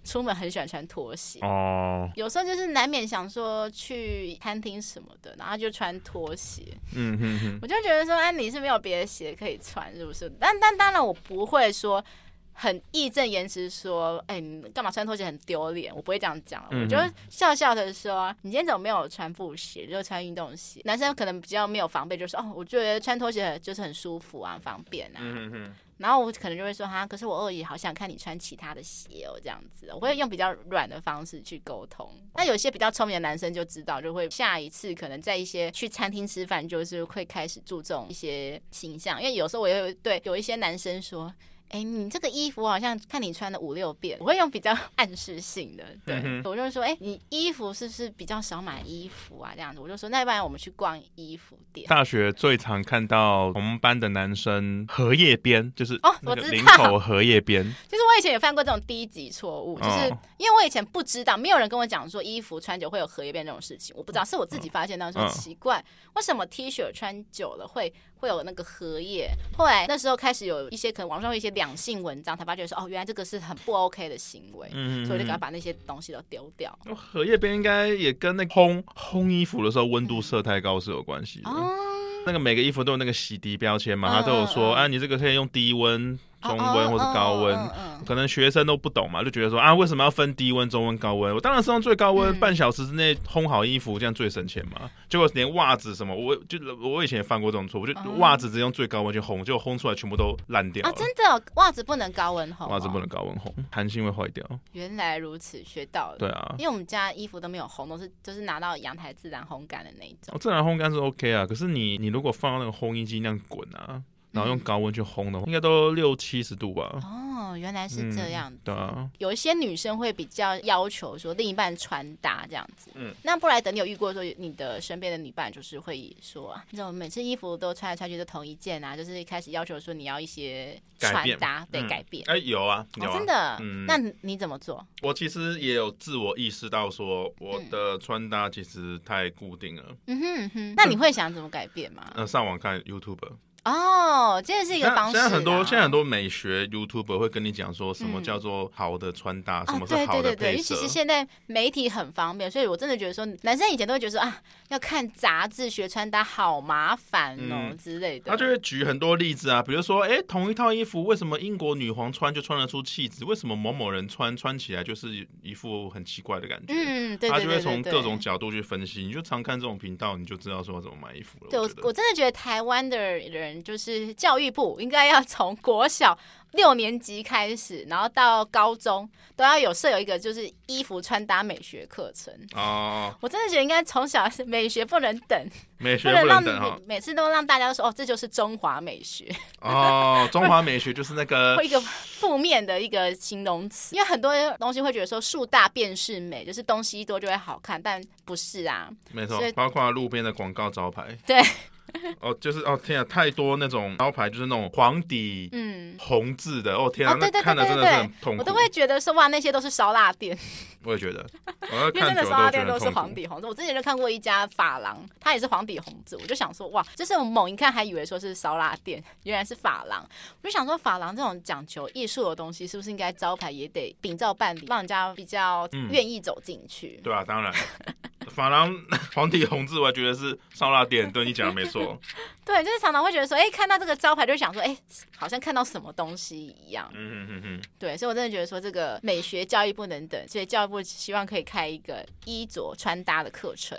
出门很喜欢穿拖鞋哦，有时候就是难免想说去餐厅什么的，然后就穿拖鞋。嗯哼哼，我就觉得说，哎，你是没有别的鞋可以穿，是不是？但但当然，我不会说很义正言辞说，哎，你干嘛穿拖鞋很丢脸？我不会这样讲，我就笑笑的说，你今天怎么没有穿布鞋，就穿运动鞋？男生可能比较没有防备，就说哦，我觉得穿拖鞋就是很舒服啊，方便啊。嗯哼。然后我可能就会说哈，可是我二姨好想看你穿其他的鞋哦，这样子，我会用比较软的方式去沟通。那有些比较聪明的男生就知道，就会下一次可能在一些去餐厅吃饭，就是会开始注重一些形象，因为有时候我也会对有一些男生说。哎，你这个衣服好像看你穿了五六遍，我会用比较 暗示性的，对，嗯、我就说，哎，你衣服是不是比较少买衣服啊？这样子，我就说，那要不然我们去逛衣服店。大学最常看到我们班的男生荷叶边，就是哦，我知道领口荷叶边。其 实我以前也犯过这种低级错误，就是因为我以前不知道，没有人跟我讲说衣服穿久会有荷叶边这种事情，我不知道，是我自己发现到说奇怪，为什么 T 恤穿久了会会有那个荷叶？后来那时候开始有一些可能网上有一些两。性文章才发觉说哦，原来这个是很不 OK 的行为，嗯，所以我就给他把那些东西都丢掉。荷叶边应该也跟那烘烘衣服的时候温度设太高是有关系的。哦，那个每个衣服都有那个洗涤标签嘛，他都有说，啊，你这个可以用低温。中温或是高温，可能学生都不懂嘛，就觉得说啊，为什么要分低温、中温、高温？我当然是用最高温，半小时之内烘好衣服，这样最省钱嘛。结果连袜子什么，我就我以前也犯过这种错，我就袜子只用最高温去烘，结果烘出来全部都烂掉。啊，真的，袜子不能高温烘，袜子不能高温烘，弹性会坏掉。原来如此，学到了。对啊，因为我们家衣服都没有烘，都是就是拿到阳台自然烘干的那一种。自然烘干是 OK 啊，可是你你如果放到那个烘衣机那样滚啊。然后用高温去烘的话，应该都六七十度吧。哦，原来是这样子。嗯、对啊，有一些女生会比较要求说另一半穿搭这样子。嗯，那布莱德，你有遇过说你的身边的女伴就是会说，你怎么每次衣服都穿来穿去都同一件啊？就是一开始要求说你要一些穿搭得改变。哎、嗯，有啊，有啊、哦，真的。嗯，那你怎么做？我其实也有自我意识到说我的穿搭其实太固定了。嗯哼嗯哼，那你会想怎么改变吗？嗯，上网看 YouTube。哦，这是一个方式。现在很多现在很多美学 YouTuber 会跟你讲说什么叫做好的穿搭，什么是好的。对对对，因为其实现在媒体很方便，所以我真的觉得说，男生以前都会觉得说啊，要看杂志学穿搭好麻烦哦之类的。他就会举很多例子啊，比如说，哎，同一套衣服，为什么英国女皇穿就穿得出气质？为什么某某人穿穿起来就是一副很奇怪的感觉？嗯，对。他就会从各种角度去分析。你就常看这种频道，你就知道说怎么买衣服了。对，我我真的觉得台湾的人。们就是教育部应该要从国小六年级开始，然后到高中都要有设有一个就是衣服穿搭美学课程哦。我真的觉得应该从小美学不能等，美学不能等哈。每次都让大家说哦，这就是中华美学哦。中华美学就是那个一个负面的一个形容词，因为很多东西会觉得说树大便是美，就是东西一多就会好看，但不是啊。没错，包括路边的广告招牌。对。哦，就是哦，天啊，太多那种招牌，就是那种黄底嗯红字的，哦天啊，那看的真的是很痛苦。我都会觉得说哇，那些都是烧腊店。我也觉得，因为真的烧腊店都是黄底红字。我之前就看过一家发廊，它也是黄底红字，我就想说哇，就是我猛一看还以为说是烧腊店，原来是发廊。我就想说，发廊这种讲求艺术的东西，是不是应该招牌也得秉照办理，让人家比较愿意走进去？对啊，当然。发廊黄底红字，我还觉得是烧腊店。对，你讲的没错。对，就是常常会觉得说，哎、欸，看到这个招牌就想说，哎、欸，好像看到什么东西一样。嗯嗯嗯嗯。对，所以我真的觉得说，这个美学教育不能等，所以教育部希望可以开一个衣着穿搭的课程，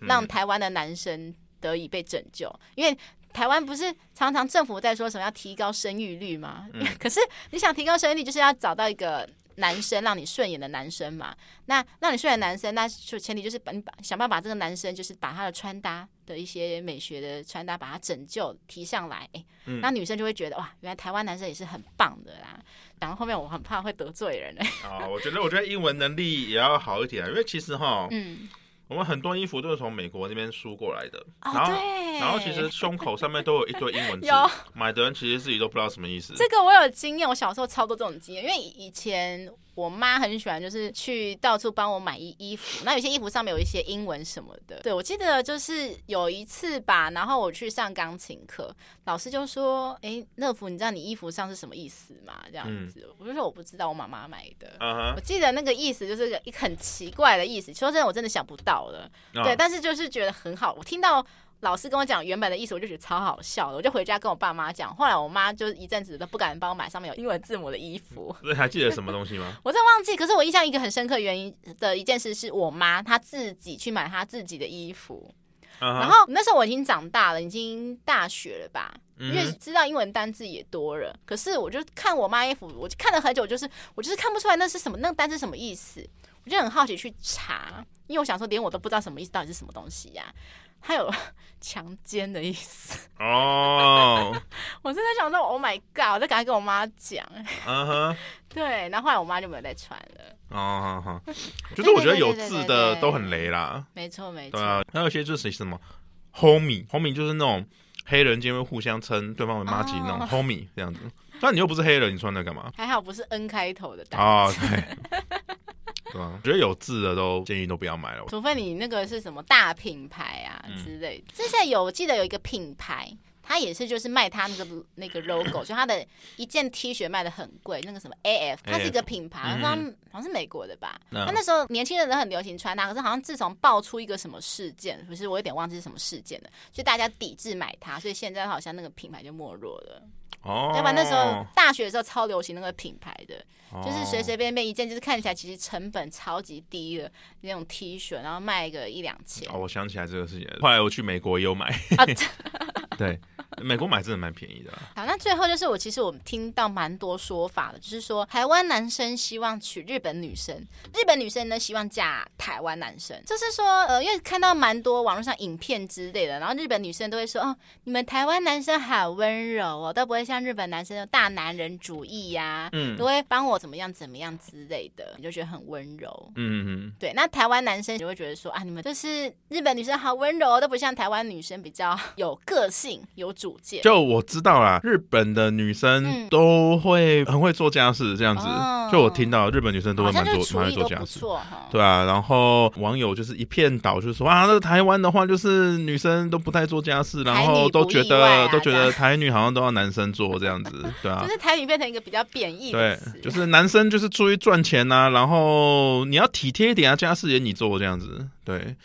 让台湾的男生得以被拯救。因为台湾不是常常政府在说什么要提高生育率吗？嗯、可是你想提高生育率，就是要找到一个。男生让你顺眼的男生嘛，那让你顺眼的男生，那就前提就是把你把想办法把这个男生，就是把他的穿搭的一些美学的穿搭，把他拯救提上来，哎、嗯，那女生就会觉得哇，原来台湾男生也是很棒的啦。然后后面我很怕会得罪人哎。哦，我觉得我觉得英文能力也要好一点，因为其实哈，嗯。我们很多衣服都是从美国那边输过来的，然后，然后其实胸口上面都有一堆英文字，买的人其实自己都不知道什么意思。这个我有经验，我小时候超多这种经验，因为以前。我妈很喜欢，就是去到处帮我买衣衣服。那有些衣服上面有一些英文什么的。对，我记得就是有一次吧，然后我去上钢琴课，老师就说：“哎，乐福，你知道你衣服上是什么意思吗？”这样子，我就说我不知道，我妈妈买的。我记得那个意思就是一个很奇怪的意思。说真的，我真的想不到了。对，但是就是觉得很好，我听到。老师跟我讲原本的意思，我就觉得超好笑的，我就回家跟我爸妈讲。后来我妈就一阵子都不敢帮我买上面有英文字母的衣服。所以还记得什么东西吗？我真忘记。可是我印象一个很深刻原因的一件事，是我妈她自己去买她自己的衣服。Uh huh. 然后那时候我已经长大了，已经大学了吧，因为知道英文单字也多了。可是我就看我妈衣服，我就看了很久，就是我就是看不出来那是什么，那个单字什么意思。我就很好奇去查，因为我想说连我都不知道什么意思，到底是什么东西呀、啊？他有强奸的意思哦，oh. 我真的想说，Oh my God！我就赶快跟我妈讲，嗯哼、uh，huh. 对，然后后来我妈就没有再穿了。哦，就是我觉得有字的都很雷啦，没错没错。对啊，还有一些就是什么 homie，homie 就是那种黑人间会互相称对方为妈吉那种 homie 这样子。但你又不是黑人，你穿那干嘛？还好不是 N 开头的单。哦，对。对啊，觉得有字的都建议都不要买了，除非你那个是什么大品牌啊之类的。之前、嗯、有我记得有一个品牌，它也是就是卖他那个那个 logo，就他的一件 T 恤卖的很贵，那个什么 AF，它是一个品牌，好像好像是美国的吧。它、嗯、那时候年轻人都很流行穿它，可是好像自从爆出一个什么事件，不是我有点忘记是什么事件了，所以大家抵制买它，所以现在好像那个品牌就没落了。哦，要不然那时候大学的时候超流行那个品牌的，哦、就是随随便便一件，就是看起来其实成本超级低的那种 T 恤，然后卖个一两千。哦，我想起来这个事情，后来我去美国也有买。啊、对。美国买真的蛮便宜的。好，那最后就是我其实我听到蛮多说法的，就是说台湾男生希望娶日本女生，日本女生呢希望嫁台湾男生。就是说，呃，因为看到蛮多网络上影片之类的，然后日本女生都会说，哦，你们台湾男生好温柔哦，都不会像日本男生的大男人主义呀、啊，嗯，都会帮我怎么样怎么样之类的，你就觉得很温柔。嗯嗯，对。那台湾男生就会觉得说，啊，你们就是日本女生好温柔，都不像台湾女生比较有个性、有主见。就我知道啦，日本的女生都会很会做家事，这样子。嗯、就我听到日本女生都会蛮做蛮会做家事，对啊。然后网友就是一片倒，就是说啊，那个台湾的话就是女生都不太做家事，然后都觉得、啊、都觉得台女好像都要男生做这样子，对啊。就是台女变成一个比较贬义对，就是男生就是出去赚钱呐、啊，然后你要体贴一点啊，家事也你做这样子，对。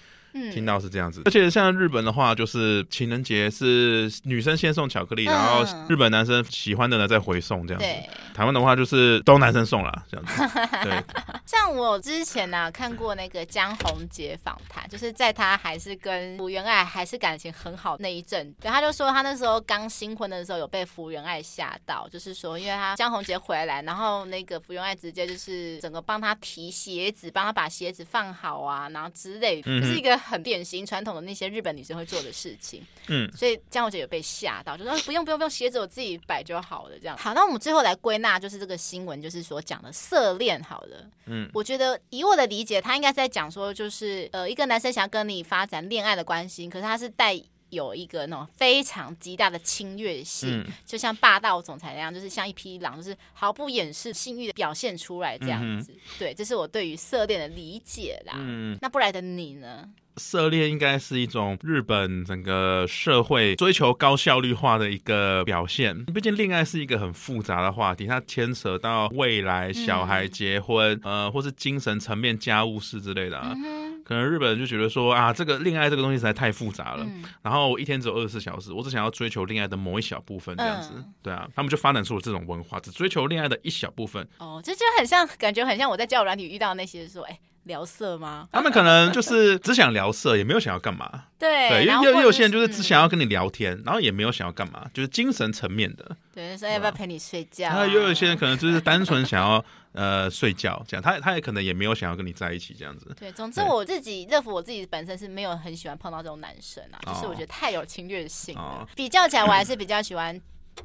听到是这样子，而且像日本的话，就是情人节是女生先送巧克力，然后日本男生喜欢的呢再回送这样子。台湾的话就是都男生送了这样子。对，像我之前呢、啊、看过那个江宏杰访谈，就是在他还是跟福原爱还是感情很好那一阵，对，他就说他那时候刚新婚的时候有被福原爱吓到，就是说因为他江宏杰回来，然后那个福原爱直接就是整个帮他提鞋子，帮他把鞋子放好啊，然后之类，就是一个。很典型传统的那些日本女生会做的事情，嗯，所以江小姐有被吓到，就说不用不用不用，鞋子我自己摆就好了，这样。好，那我们最后来归纳，就是这个新闻就是所讲的色恋，好了，嗯，我觉得以我的理解，他应该是在讲说，就是呃，一个男生想要跟你发展恋爱的关系，可是他是带有一个那种非常极大的侵略性，嗯、就像霸道总裁那样，就是像一匹狼，就是毫不掩饰性欲的表现出来这样子。对，这是我对于色恋的理解啦。嗯，那布莱的你呢？色恋应该是一种日本整个社会追求高效率化的一个表现。毕竟恋爱是一个很复杂的话题，它牵扯到未来、小孩、结婚，嗯、呃，或是精神层面、家务事之类的啊。嗯、哼可能日本人就觉得说啊，这个恋爱这个东西实在太复杂了。嗯、然后我一天只有二十四小时，我只想要追求恋爱的某一小部分，这样子。嗯、对啊，他们就发展出了这种文化，只追求恋爱的一小部分。哦，这就很像，感觉很像我在交友软体遇到那些说，哎。聊色吗？他们可能就是只想聊色，也没有想要干嘛。对，对，因为也有些人就是只想要跟你聊天，然后也没有想要干嘛，就是精神层面的。对，说要不要陪你睡觉？然后也有些人可能就是单纯想要呃睡觉，这样他他也可能也没有想要跟你在一起这样子。对，总之我自己乐芙我自己本身是没有很喜欢碰到这种男生啊，就是我觉得太有侵略性了。比较起来，我还是比较喜欢。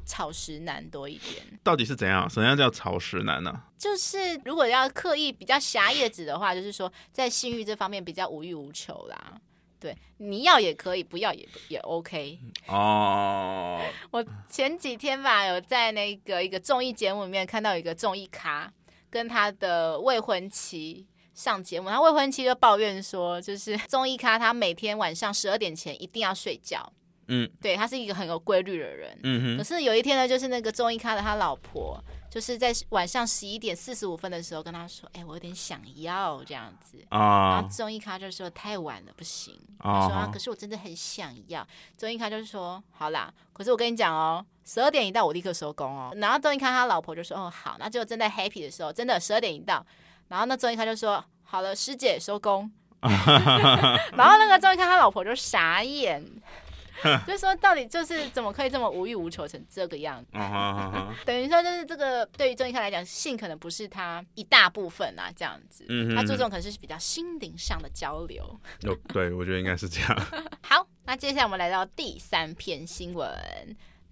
草食男多一点，到底是怎样？什么样叫草食男呢？就是如果要刻意比较狭义指的话，就是说在性欲这方面比较无欲无求啦。对，你要也可以，不要也也 OK。哦，我前几天吧，有在那个一个综艺节目里面看到一个综艺咖跟他的未婚妻上节目，他未婚妻就抱怨说，就是综艺咖他每天晚上十二点前一定要睡觉。嗯，对，他是一个很有规律的人。嗯哼。可是有一天呢，就是那个综艺咖的他老婆，就是在晚上十一点四十五分的时候跟他说：“哎，我有点想要这样子。”啊。然后综艺咖就说：“太晚了，不行。”他说：“啊，可是我真的很想要。”综艺咖就是说：“好啦，可是我跟你讲哦，十二点一到，我立刻收工哦。”然后综艺咖他老婆就说：“哦，好。”那就正在 happy 的时候，真的十二点一到，然后那综艺咖就说：“好了，师姐收工。” 然后那个综艺咖他老婆就傻眼。就是说，到底就是怎么可以这么无欲无求成这个样子？等于说，就是这个对于郑一康来讲，性可能不是他一大部分啊，这样子。嗯，他注重可能是比较心灵上的交流。哦，对，我觉得应该是这样。好，那接下来我们来到第三篇新闻。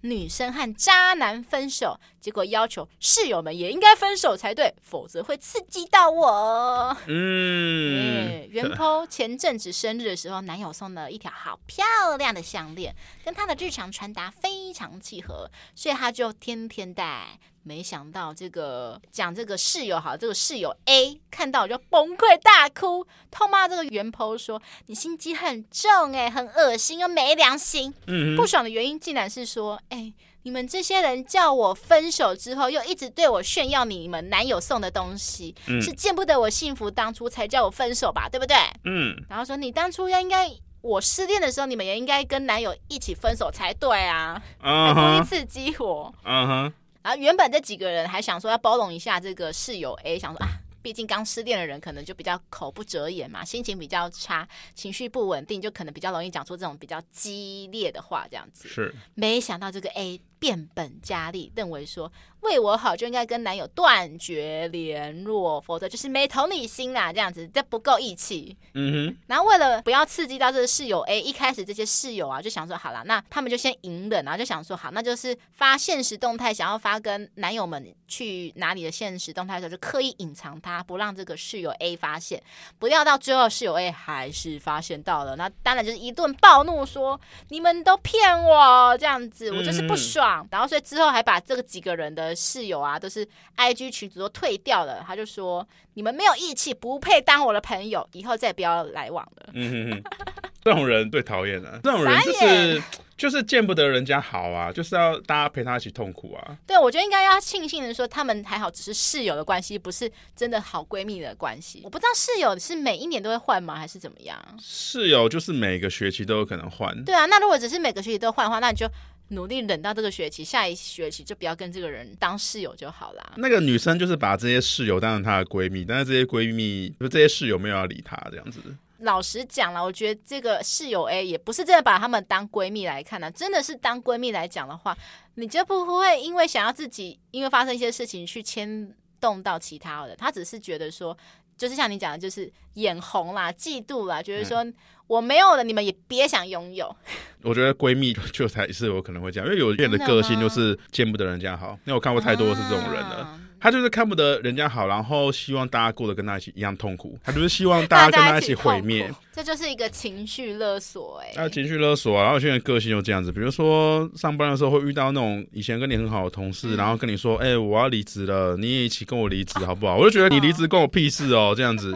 女生和渣男分手，结果要求室友们也应该分手才对，否则会刺激到我。嗯，原 po 前阵子生日的时候，男友送了一条好漂亮的项链，跟他的日常穿搭非常契合，所以他就天天戴。没想到这个讲这个室友好，这个室友 A 看到我就崩溃大哭，痛骂这个原 po 说，你心机很重哎，很恶心又没良心。嗯，不爽的原因竟然是说，哎，你们这些人叫我分手之后，又一直对我炫耀你们男友送的东西，嗯、是见不得我幸福，当初才叫我分手吧，对不对？嗯，然后说你当初要应该我失恋的时候，你们也应该跟男友一起分手才对啊，还故意刺激我。嗯哼。然后原本这几个人还想说要包容一下这个室友 A，想说啊，毕竟刚失恋的人可能就比较口不择言嘛，心情比较差，情绪不稳定，就可能比较容易讲出这种比较激烈的话，这样子。是。没想到这个 A 变本加厉，认为说。为我好就应该跟男友断绝联络，否则就是没同理心啦，这样子这不够义气。嗯哼。然后为了不要刺激到这个室友 A，一开始这些室友啊就想说，好了，那他们就先隐忍，然后就想说，好，那就是发现实动态，想要发跟男友们去哪里的现实动态的时候，就刻意隐藏他，不让这个室友 A 发现。不料到最后室友 A 还是发现到了，那当然就是一顿暴怒说，说你们都骗我，这样子我就是不爽。嗯、然后所以之后还把这个几个人的。室友啊，都是 IG 群主都退掉了。他就说：“你们没有义气，不配当我的朋友，以后再也不要来往了。”嗯哼哼，这种人最讨厌了。这种人就是就是见不得人家好啊，就是要大家陪他一起痛苦啊。对，我觉得应该要庆幸的说，他们还好，只是室友的关系，不是真的好闺蜜的关系。我不知道室友是每一年都会换吗，还是怎么样？室友就是每个学期都有可能换。对啊，那如果只是每个学期都换的话，那你就努力忍到这个学期，下一学期就不要跟这个人当室友就好啦。那个女生就是把这些室友当成她的闺蜜，但是这些闺蜜就这些室友没有要理她这样子。老实讲了，我觉得这个室友 A 也不是真的把她们当闺蜜来看呢、啊。真的是当闺蜜来讲的话，你就不会因为想要自己因为发生一些事情去牵动到其他的。她只是觉得说，就是像你讲的，就是眼红啦、嫉妒啦，觉得说我没有了，你们也别想拥有。我觉得闺蜜就才是我可能会这样，因为有些人的个性就是见不得人家好，因为我看过太多是这种人了。啊他就是看不得人家好，然后希望大家过得跟他一起一样痛苦。他就是希望大家跟他一起毁灭。这就是一个情绪勒索，哎。啊，情绪勒索啊！然后有些人个性就这样子，比如说上班的时候会遇到那种以前跟你很好的同事，嗯、然后跟你说：“哎、欸，我要离职了，你也一起跟我离职好不好？”我就觉得你离职关我屁事哦，这样子。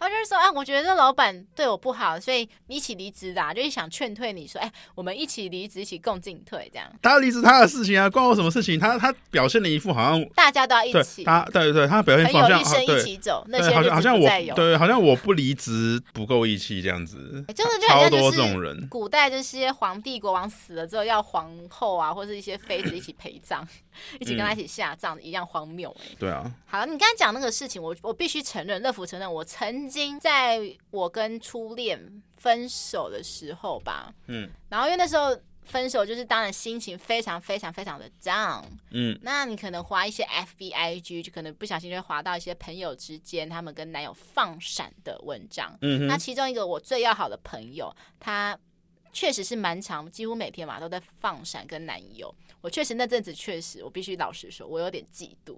他就是说啊，我觉得这老板对我不好，所以你一起离职的，就是想劝退你说：“哎、欸，我们一起离职，一起共进退。”这样。他离职他的事情啊，关我什么事情？他他表现的一副好像大家都要一起。他对对对，他表现好像一生一起走，那些好像好像我对，好像我不离职不够义气这样子。真的就超多这种人。古代这些皇帝国王死了之后，要皇后啊，或者一些妃子一起陪葬，一起跟他一起下葬，嗯、一样荒谬哎。对啊。好，你刚才讲那个事情，我我必须承认，乐福承认，我曾经在我跟初恋分手的时候吧，嗯，然后因为那时候。分手就是当然心情非常非常非常的 down，嗯，那你可能滑一些 FB IG，就可能不小心就会滑到一些朋友之间他们跟男友放闪的文章，嗯，那其中一个我最要好的朋友，他确实是蛮长，几乎每天嘛都在放闪跟男友。我确实那阵子确实，我必须老实说，我有点嫉妒，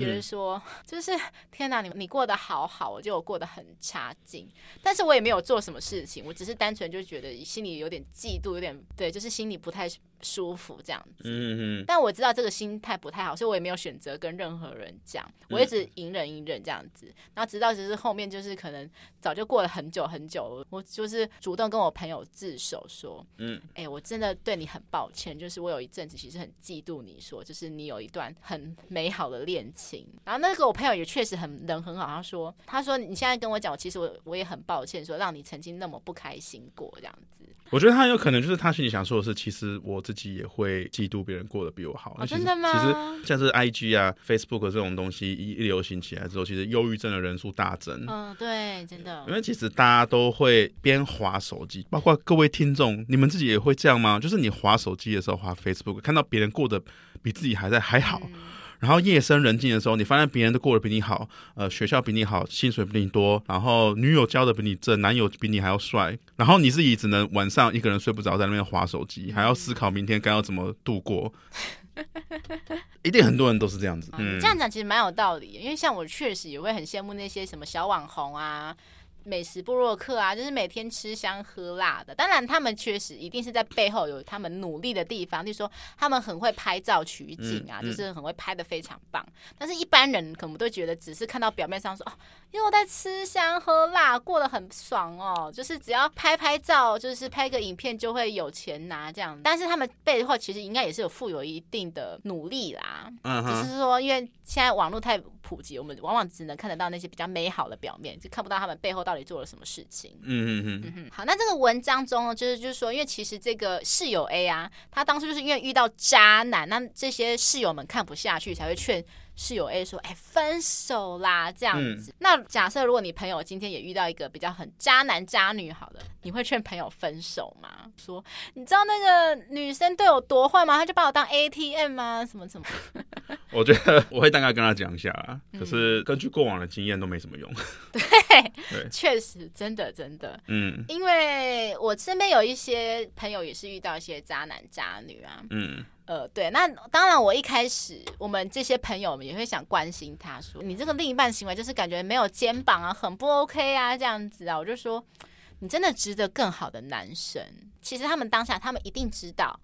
觉得说 就是天哪，你你过得好好，我觉得我过得很差劲，但是我也没有做什么事情，我只是单纯就觉得心里有点嫉妒，有点对，就是心里不太。舒服这样子，嗯嗯，但我知道这个心态不太好，所以我也没有选择跟任何人讲，我一直隐忍隐忍这样子，然后直到其实后面就是可能早就过了很久很久，我就是主动跟我朋友自首说，嗯，哎，我真的对你很抱歉，就是我有一阵子其实很嫉妒你说，就是你有一段很美好的恋情，然后那个我朋友也确实很人很好，他说他说你现在跟我讲，其实我我也很抱歉，说让你曾经那么不开心过这样子。我觉得他有可能就是他心里想说的是，其实我自己也会嫉妒别人过得比我好。哦，真的吗？其实像是 IG 啊、Facebook 这种东西一流行起来之后，其实忧郁症的人数大增。嗯，对，真的。因为其实大家都会边滑手机，包括各位听众，你们自己也会这样吗？就是你滑手机的时候，滑 Facebook，看到别人过得比自己还在还好。嗯然后夜深人静的时候，你发现别人都过得比你好，呃，学校比你好，薪水比你多，然后女友交的比你正，男友比你还要帅，然后你自己只能晚上一个人睡不着，在那边划手机，还要思考明天该要怎么度过。一定很多人都是这样子。嗯，这样讲其实蛮有道理，因为像我确实也会很羡慕那些什么小网红啊。美食部落客啊，就是每天吃香喝辣的。当然，他们确实一定是在背后有他们努力的地方。就是说，他们很会拍照取景啊，嗯嗯、就是很会拍的非常棒。但是，一般人可能都觉得只是看到表面上说哦，因为我在吃香喝辣，过得很爽哦，就是只要拍拍照，就是拍个影片就会有钱拿这样。但是他们背后其实应该也是有负有一定的努力啦。嗯，只是说，因为现在网络太普及，我们往往只能看得到那些比较美好的表面，就看不到他们背后到底做了什么事情？嗯嗯嗯嗯。好，那这个文章中呢，就是就是说，因为其实这个室友 A 啊，他当初就是因为遇到渣男，那这些室友们看不下去，才会劝。室友 A 说：“哎，分手啦，这样子。嗯、那假设如果你朋友今天也遇到一个比较很渣男渣女，好了，你会劝朋友分手吗？说你知道那个女生对我多坏吗？她就把我当 ATM 吗？什么什么？我觉得我会大概跟他讲一下啊，可是根据过往的经验都没什么用。对，对确实，真的真的，嗯，因为我身边有一些朋友也是遇到一些渣男渣女啊，嗯。”呃，对，那当然，我一开始我们这些朋友们也会想关心他，说你这个另一半行为就是感觉没有肩膀啊，很不 OK 啊，这样子啊，我就说你真的值得更好的男生。其实他们当下，他们一定知道，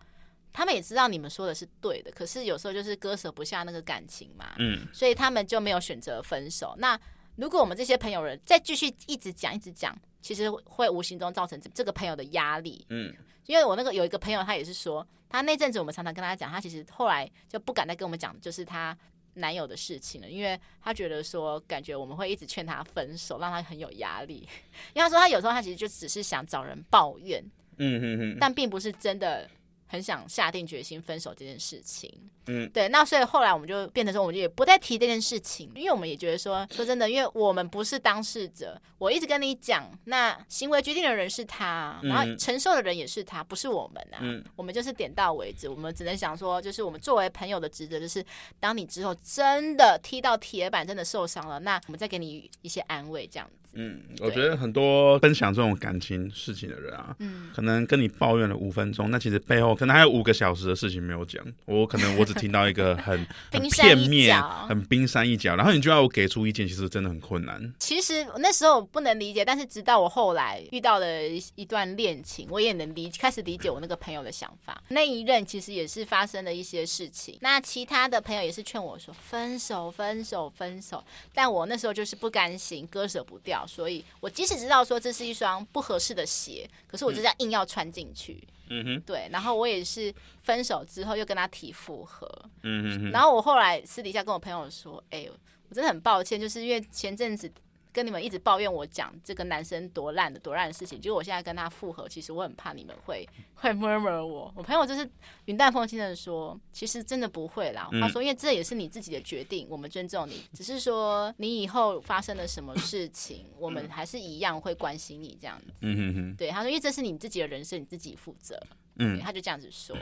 他们也知道你们说的是对的，可是有时候就是割舍不下那个感情嘛，嗯，所以他们就没有选择分手。那如果我们这些朋友人再继续一直讲一直讲。其实会无形中造成这个朋友的压力。嗯，因为我那个有一个朋友，他也是说，他那阵子我们常常跟他讲，他其实后来就不敢再跟我们讲，就是他男友的事情了，因为他觉得说，感觉我们会一直劝他分手，让他很有压力。因为他说他有时候他其实就只是想找人抱怨，嗯嗯嗯，但并不是真的。很想下定决心分手这件事情，嗯，对，那所以后来我们就变成说，我们就也不再提这件事情，因为我们也觉得说，说真的，因为我们不是当事者，我一直跟你讲，那行为决定的人是他，然后承受的人也是他，不是我们啊，嗯，我们就是点到为止，我们只能想说，就是我们作为朋友的职责，就是当你之后真的踢到铁板，真的受伤了，那我们再给你一些安慰，这样子。嗯，我觉得很多分享这种感情事情的人啊，嗯，可能跟你抱怨了五分钟，那其实背后可能还有五个小时的事情没有讲。我可能我只听到一个很 很片面、很冰山一角，然后你就要我给出意见，其实真的很困难。其实那时候我不能理解，但是直到我后来遇到了一一段恋情，我也能理开始理解我那个朋友的想法。那一任其实也是发生了一些事情，那其他的朋友也是劝我说分手、分手、分手，但我那时候就是不甘心，割舍不掉。所以，我即使知道说这是一双不合适的鞋，可是我就这样硬要穿进去。嗯哼，对。然后我也是分手之后又跟他提复合。嗯哼。然后我后来私底下跟我朋友说：“哎，我真的很抱歉，就是因为前阵子。”跟你们一直抱怨我讲这个男生多烂的多烂的事情，就是我现在跟他复合，其实我很怕你们会 会 murmur 我。我朋友就是云淡风轻的说，其实真的不会啦。他说，因为这也是你自己的决定，我们尊重你，只是说你以后发生了什么事情，我们还是一样会关心你这样子。嗯哼哼。对，他说，因为这是你自己的人生，你自己负责。嗯，他就这样子说。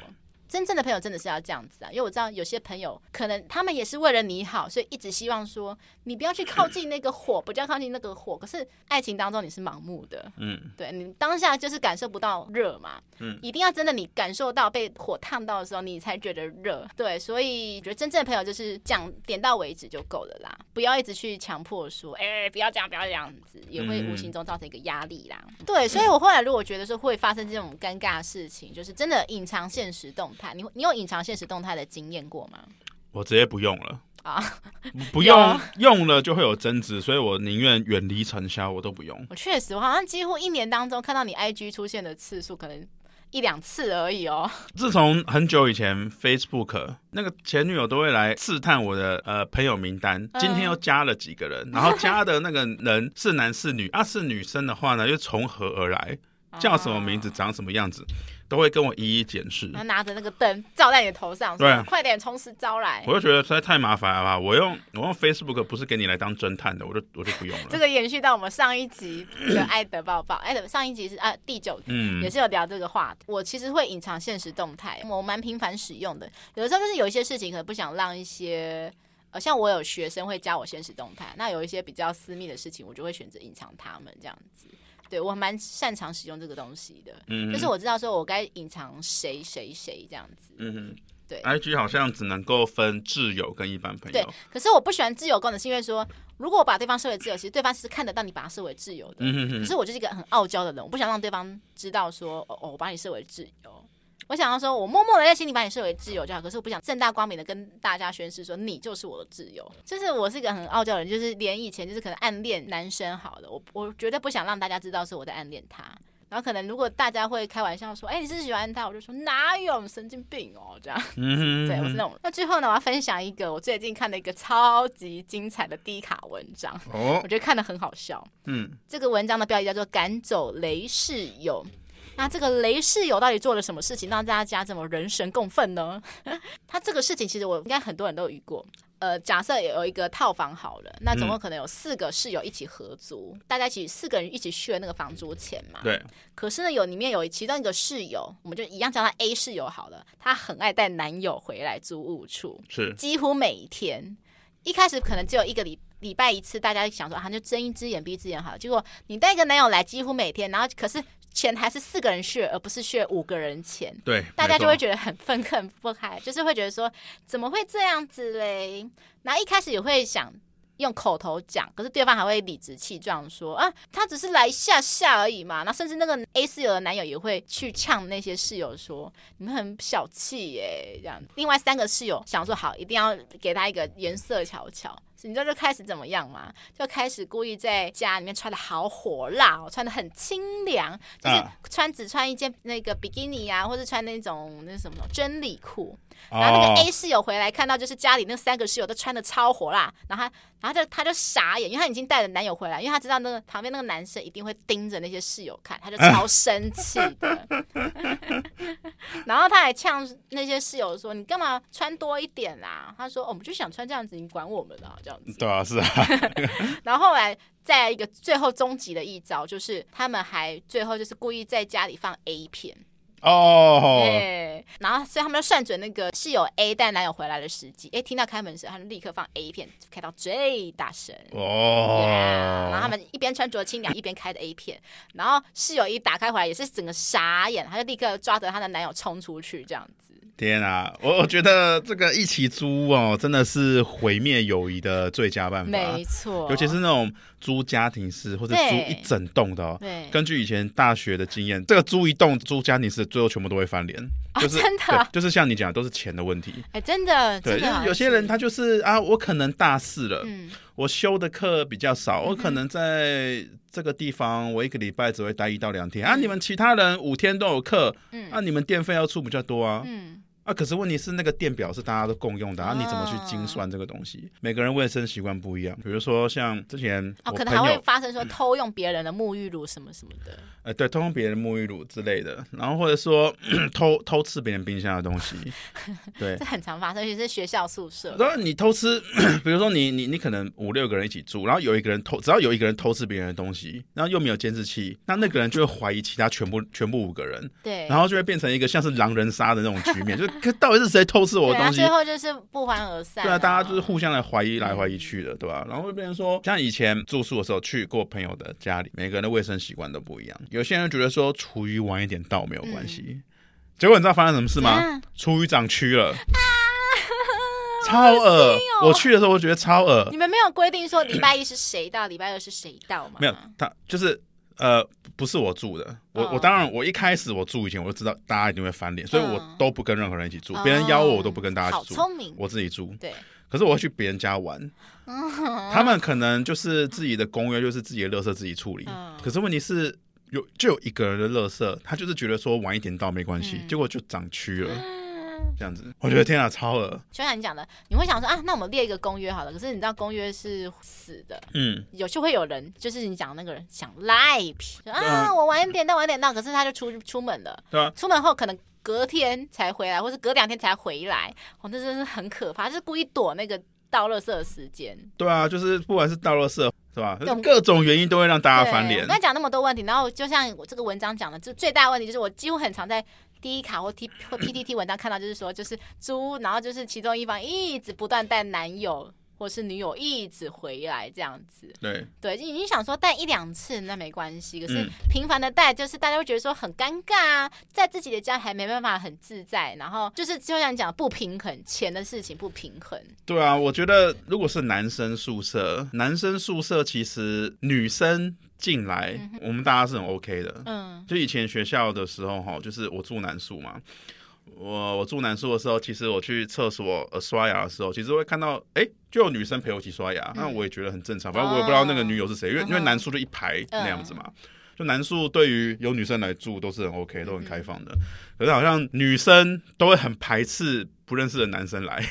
真正的朋友真的是要这样子啊，因为我知道有些朋友可能他们也是为了你好，所以一直希望说你不要去靠近那个火，不要靠近那个火。可是爱情当中你是盲目的，嗯，对，你当下就是感受不到热嘛，嗯，一定要真的你感受到被火烫到的时候，你才觉得热，对，所以我觉得真正的朋友就是讲点到为止就够了啦，不要一直去强迫说，哎、欸，不要这样，不要这样子，也会无形中造成一个压力啦。对，所以我后来如果觉得说会发生这种尴尬的事情，就是真的隐藏现实动态。你你有隐藏现实动态的经验过吗？我直接不用了 啊，不用用了就会有争执，所以我宁愿远离尘嚣，我都不用。我确实，我好像几乎一年当中看到你 IG 出现的次数，可能一两次而已哦。自从很久以前 Facebook 那个前女友都会来试探我的呃朋友名单，今天又加了几个人，然后加的那个人是男是女啊？是女生的话呢，又从何而来？叫什么名字？长什么样子？都会跟我一一检视。他拿着那个灯照在你的头上，对，快点从实招来。我就觉得实在太麻烦了吧？我用我用 Facebook 不是给你来当侦探的，我就我就不用了。这个延续到我们上一集的爱的抱抱，爱的上一集是啊第九集，嗯，也是有聊这个话题。我其实会隐藏现实动态，我蛮频繁使用的。有的时候就是有一些事情可能不想让一些呃，像我有学生会加我现实动态，那有一些比较私密的事情，我就会选择隐藏他们这样子。对，我蛮擅长使用这个东西的，嗯，就是我知道说我该隐藏谁谁谁这样子，嗯哼，对。IG 好像只能够分挚友跟一般朋友，对。可是我不喜欢挚友功能，是因为说如果我把对方设为挚友，其实对方是看得到你把他设为挚友的，嗯哼哼。可是我就是一个很傲娇的人，我不想让对方知道说哦，我把你设为挚友。我想要说，我默默的在心里把你设为挚友就好，可是我不想正大光明的跟大家宣誓说你就是我的挚友。就是我是一个很傲娇的人，就是连以前就是可能暗恋男生好了，我我绝对不想让大家知道是我在暗恋他。然后可能如果大家会开玩笑说，哎、欸，你是喜欢他，我就说哪有神经病哦，这样。嗯对，我是那种。那最后呢，我要分享一个我最近看的一个超级精彩的低卡文章，哦，我觉得看的很好笑。嗯，这个文章的标题叫做《赶走雷室友》。那这个雷室友到底做了什么事情，让大家这么人神共愤呢？他这个事情其实我应该很多人都有遇过。呃，假设有一个套房好了，那总共可能有四个室友一起合租，嗯、大家一起四个人一起续了那个房租钱嘛。对。可是呢，有里面有其中一个室友，我们就一样叫他 A 室友好了。他很爱带男友回来租屋处，是几乎每一天。一开始可能只有一个礼礼拜一次，大家想说啊，就睁一只眼闭一只眼好了。结果你带一个男友来，几乎每天，然后可是。钱还是四个人 share，而不是 share 五个人钱。对，大家就会觉得很愤恨不开，就是会觉得说怎么会这样子嘞？那一开始也会想用口头讲，可是对方还会理直气壮说啊，他只是来下下而已嘛。那甚至那个 A 室友的男友也会去呛那些室友说，你们很小气耶，这样。另外三个室友想说好，一定要给他一个颜色瞧瞧。你知道就开始怎么样吗？就开始故意在家里面穿的好火辣哦，穿的很清凉，就是穿只穿一件那个比基尼啊，或者穿那种那什么真理裤。然后那个 A 室友回来看到，就是家里那三个室友都穿的超火辣，然后他，然后就他就傻眼，因为他已经带着男友回来，因为他知道那个旁边那个男生一定会盯着那些室友看，他就超 生气的。然后他还呛那些室友说：“你干嘛穿多一点啦？”他说：“哦，我们就想穿这样子，你管我们啊，这样子。”对啊，是啊。然后后来再来一个最后终极的一招，就是他们还最后就是故意在家里放 A 片。哦，对，然后所以他们就算准那个室友 A 带男友回来的时机，哎，听到开门声，他们立刻放 A 片，开到最大声。哦，yeah, 然后他们一边穿着清凉，一边开的 A 片，然后室友一打开回来也是整个傻眼，他就立刻抓着她的男友冲出去，这样子。天啊，我我觉得这个一起租哦，真的是毁灭友谊的最佳办法。没错，尤其是那种租家庭式或者租一整栋的哦。对，根据以前大学的经验，这个租一栋租家庭式，最后全部都会翻脸。就是、哦、真的，就是像你讲的，都是钱的问题。哎，真的，对，就是有些人他就是啊，我可能大四了，嗯，我修的课比较少，我可能在这个地方，我一个礼拜只会待一到两天、嗯、啊。你们其他人五天都有课，嗯，啊，你们电费要出比较多啊，嗯。啊，可是问题是那个电表是大家都共用的啊，你怎么去精算这个东西？每个人卫生习惯不一样，比如说像之前哦，可能还会发生说偷用别人的沐浴乳什么什么的。呃，对，偷用别人沐浴乳之类的，然后或者说 偷偷吃别人冰箱的东西，对，这很常发生，尤其是学校宿舍。然后你偷吃，比如说你你你可能五六个人一起住，然后有一个人偷，只要有一个人偷吃别人的东西，然后又没有监视器，那那个人就会怀疑其他全部全部五个人，对，然后就会变成一个像是狼人杀的那种局面，就是到底是谁偷吃我的东西？最后就是不欢而散。对啊，大家就是互相来怀疑来怀疑去的，对吧？然后会变成说，像以前住宿的时候去过朋友的家里，每个人的卫生习惯都不一样。有些人觉得说厨余晚一点到没有关系，嗯、结果你知道发生什么事吗？厨余长蛆了，啊、超恶！哦、我去的时候我觉得超恶。你们没有规定说礼拜一是谁到，礼拜二是谁到吗？没有，他就是呃，不是我住的。我、哦、我当然我一开始我住以前我就知道大家一定会翻脸，所以我都不跟任何人一起住。别、嗯、人邀我我都不跟大家一起住，好聪明，我自己住。对，可是我会去别人家玩，嗯、他们可能就是自己的公约就是自己的垃圾自己处理。嗯、可是问题是。有就有一个人的垃圾，他就是觉得说晚一点到没关系，嗯、结果就长蛆了，嗯、这样子，我觉得天啊，超恶。就像你讲的，你会想说啊，那我们列一个公约好了，可是你知道公约是死的，嗯，有就会有人，就是你讲的那个人想赖皮，啊，啊我晚一点到，晚一点到，可是他就出出门了，对啊，出门后可能隔天才回来，或是隔两天才回来，哦，那真是很可怕，就是故意躲那个倒垃圾的时间。对啊，就是不管是倒垃圾。是吧？各种原因都会让大家翻脸。我刚才讲那么多问题，然后就像我这个文章讲的，就最大的问题就是我几乎很常在 D 卡或 T 或 PTT 文章看到，就是说就是租，然后就是其中一方一直不断带男友。或是女友一直回来这样子，对对，你你想说带一两次那没关系，可是频繁的带，就是大家会觉得说很尴尬啊，在自己的家还没办法很自在，然后就是就像你讲不平衡，钱的事情不平衡。对啊，我觉得如果是男生宿舍，男生宿舍其实女生进来，嗯、我们大家是很 OK 的。嗯，就以前学校的时候哈，就是我住男宿嘛。我我住男宿的时候，其实我去厕所呃刷牙的时候，其实会看到哎，就有女生陪我一起刷牙，那、嗯、我也觉得很正常。反正我也不知道那个女友是谁，因为、哦、因为男宿就一排那样子嘛，嗯、就男宿对于有女生来住都是很 OK，都很开放的。嗯、可是好像女生都会很排斥不认识的男生来。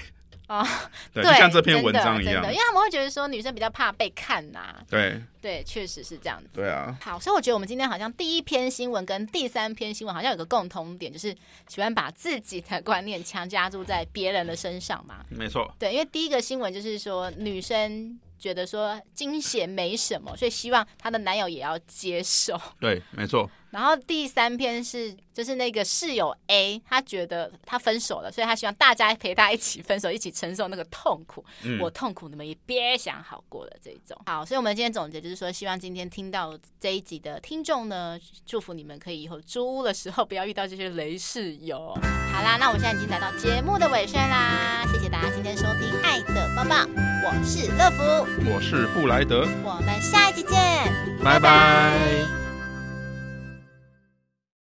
哦，对，就像这篇文章一样，因为他们会觉得说女生比较怕被看呐、啊。对，对，确实是这样子。对啊。好，所以我觉得我们今天好像第一篇新闻跟第三篇新闻好像有个共同点，就是喜欢把自己的观念强加注在别人的身上嘛。没错。对，因为第一个新闻就是说女生。觉得说惊险没什么，所以希望她的男友也要接受。对，没错。然后第三篇是，就是那个室友 A，他觉得他分手了，所以他希望大家陪他一起分手，一起承受那个痛苦。嗯、我痛苦，你们也别想好过了这种。好，所以我们今天总结就是说，希望今天听到这一集的听众呢，祝福你们可以以后租屋的时候不要遇到这些雷室友。好啦，那我们现在已经来到节目的尾声啦，谢谢大家今天收听《爱的抱抱》，我是乐福，我是布莱德，我们下一集见，拜拜。拜拜。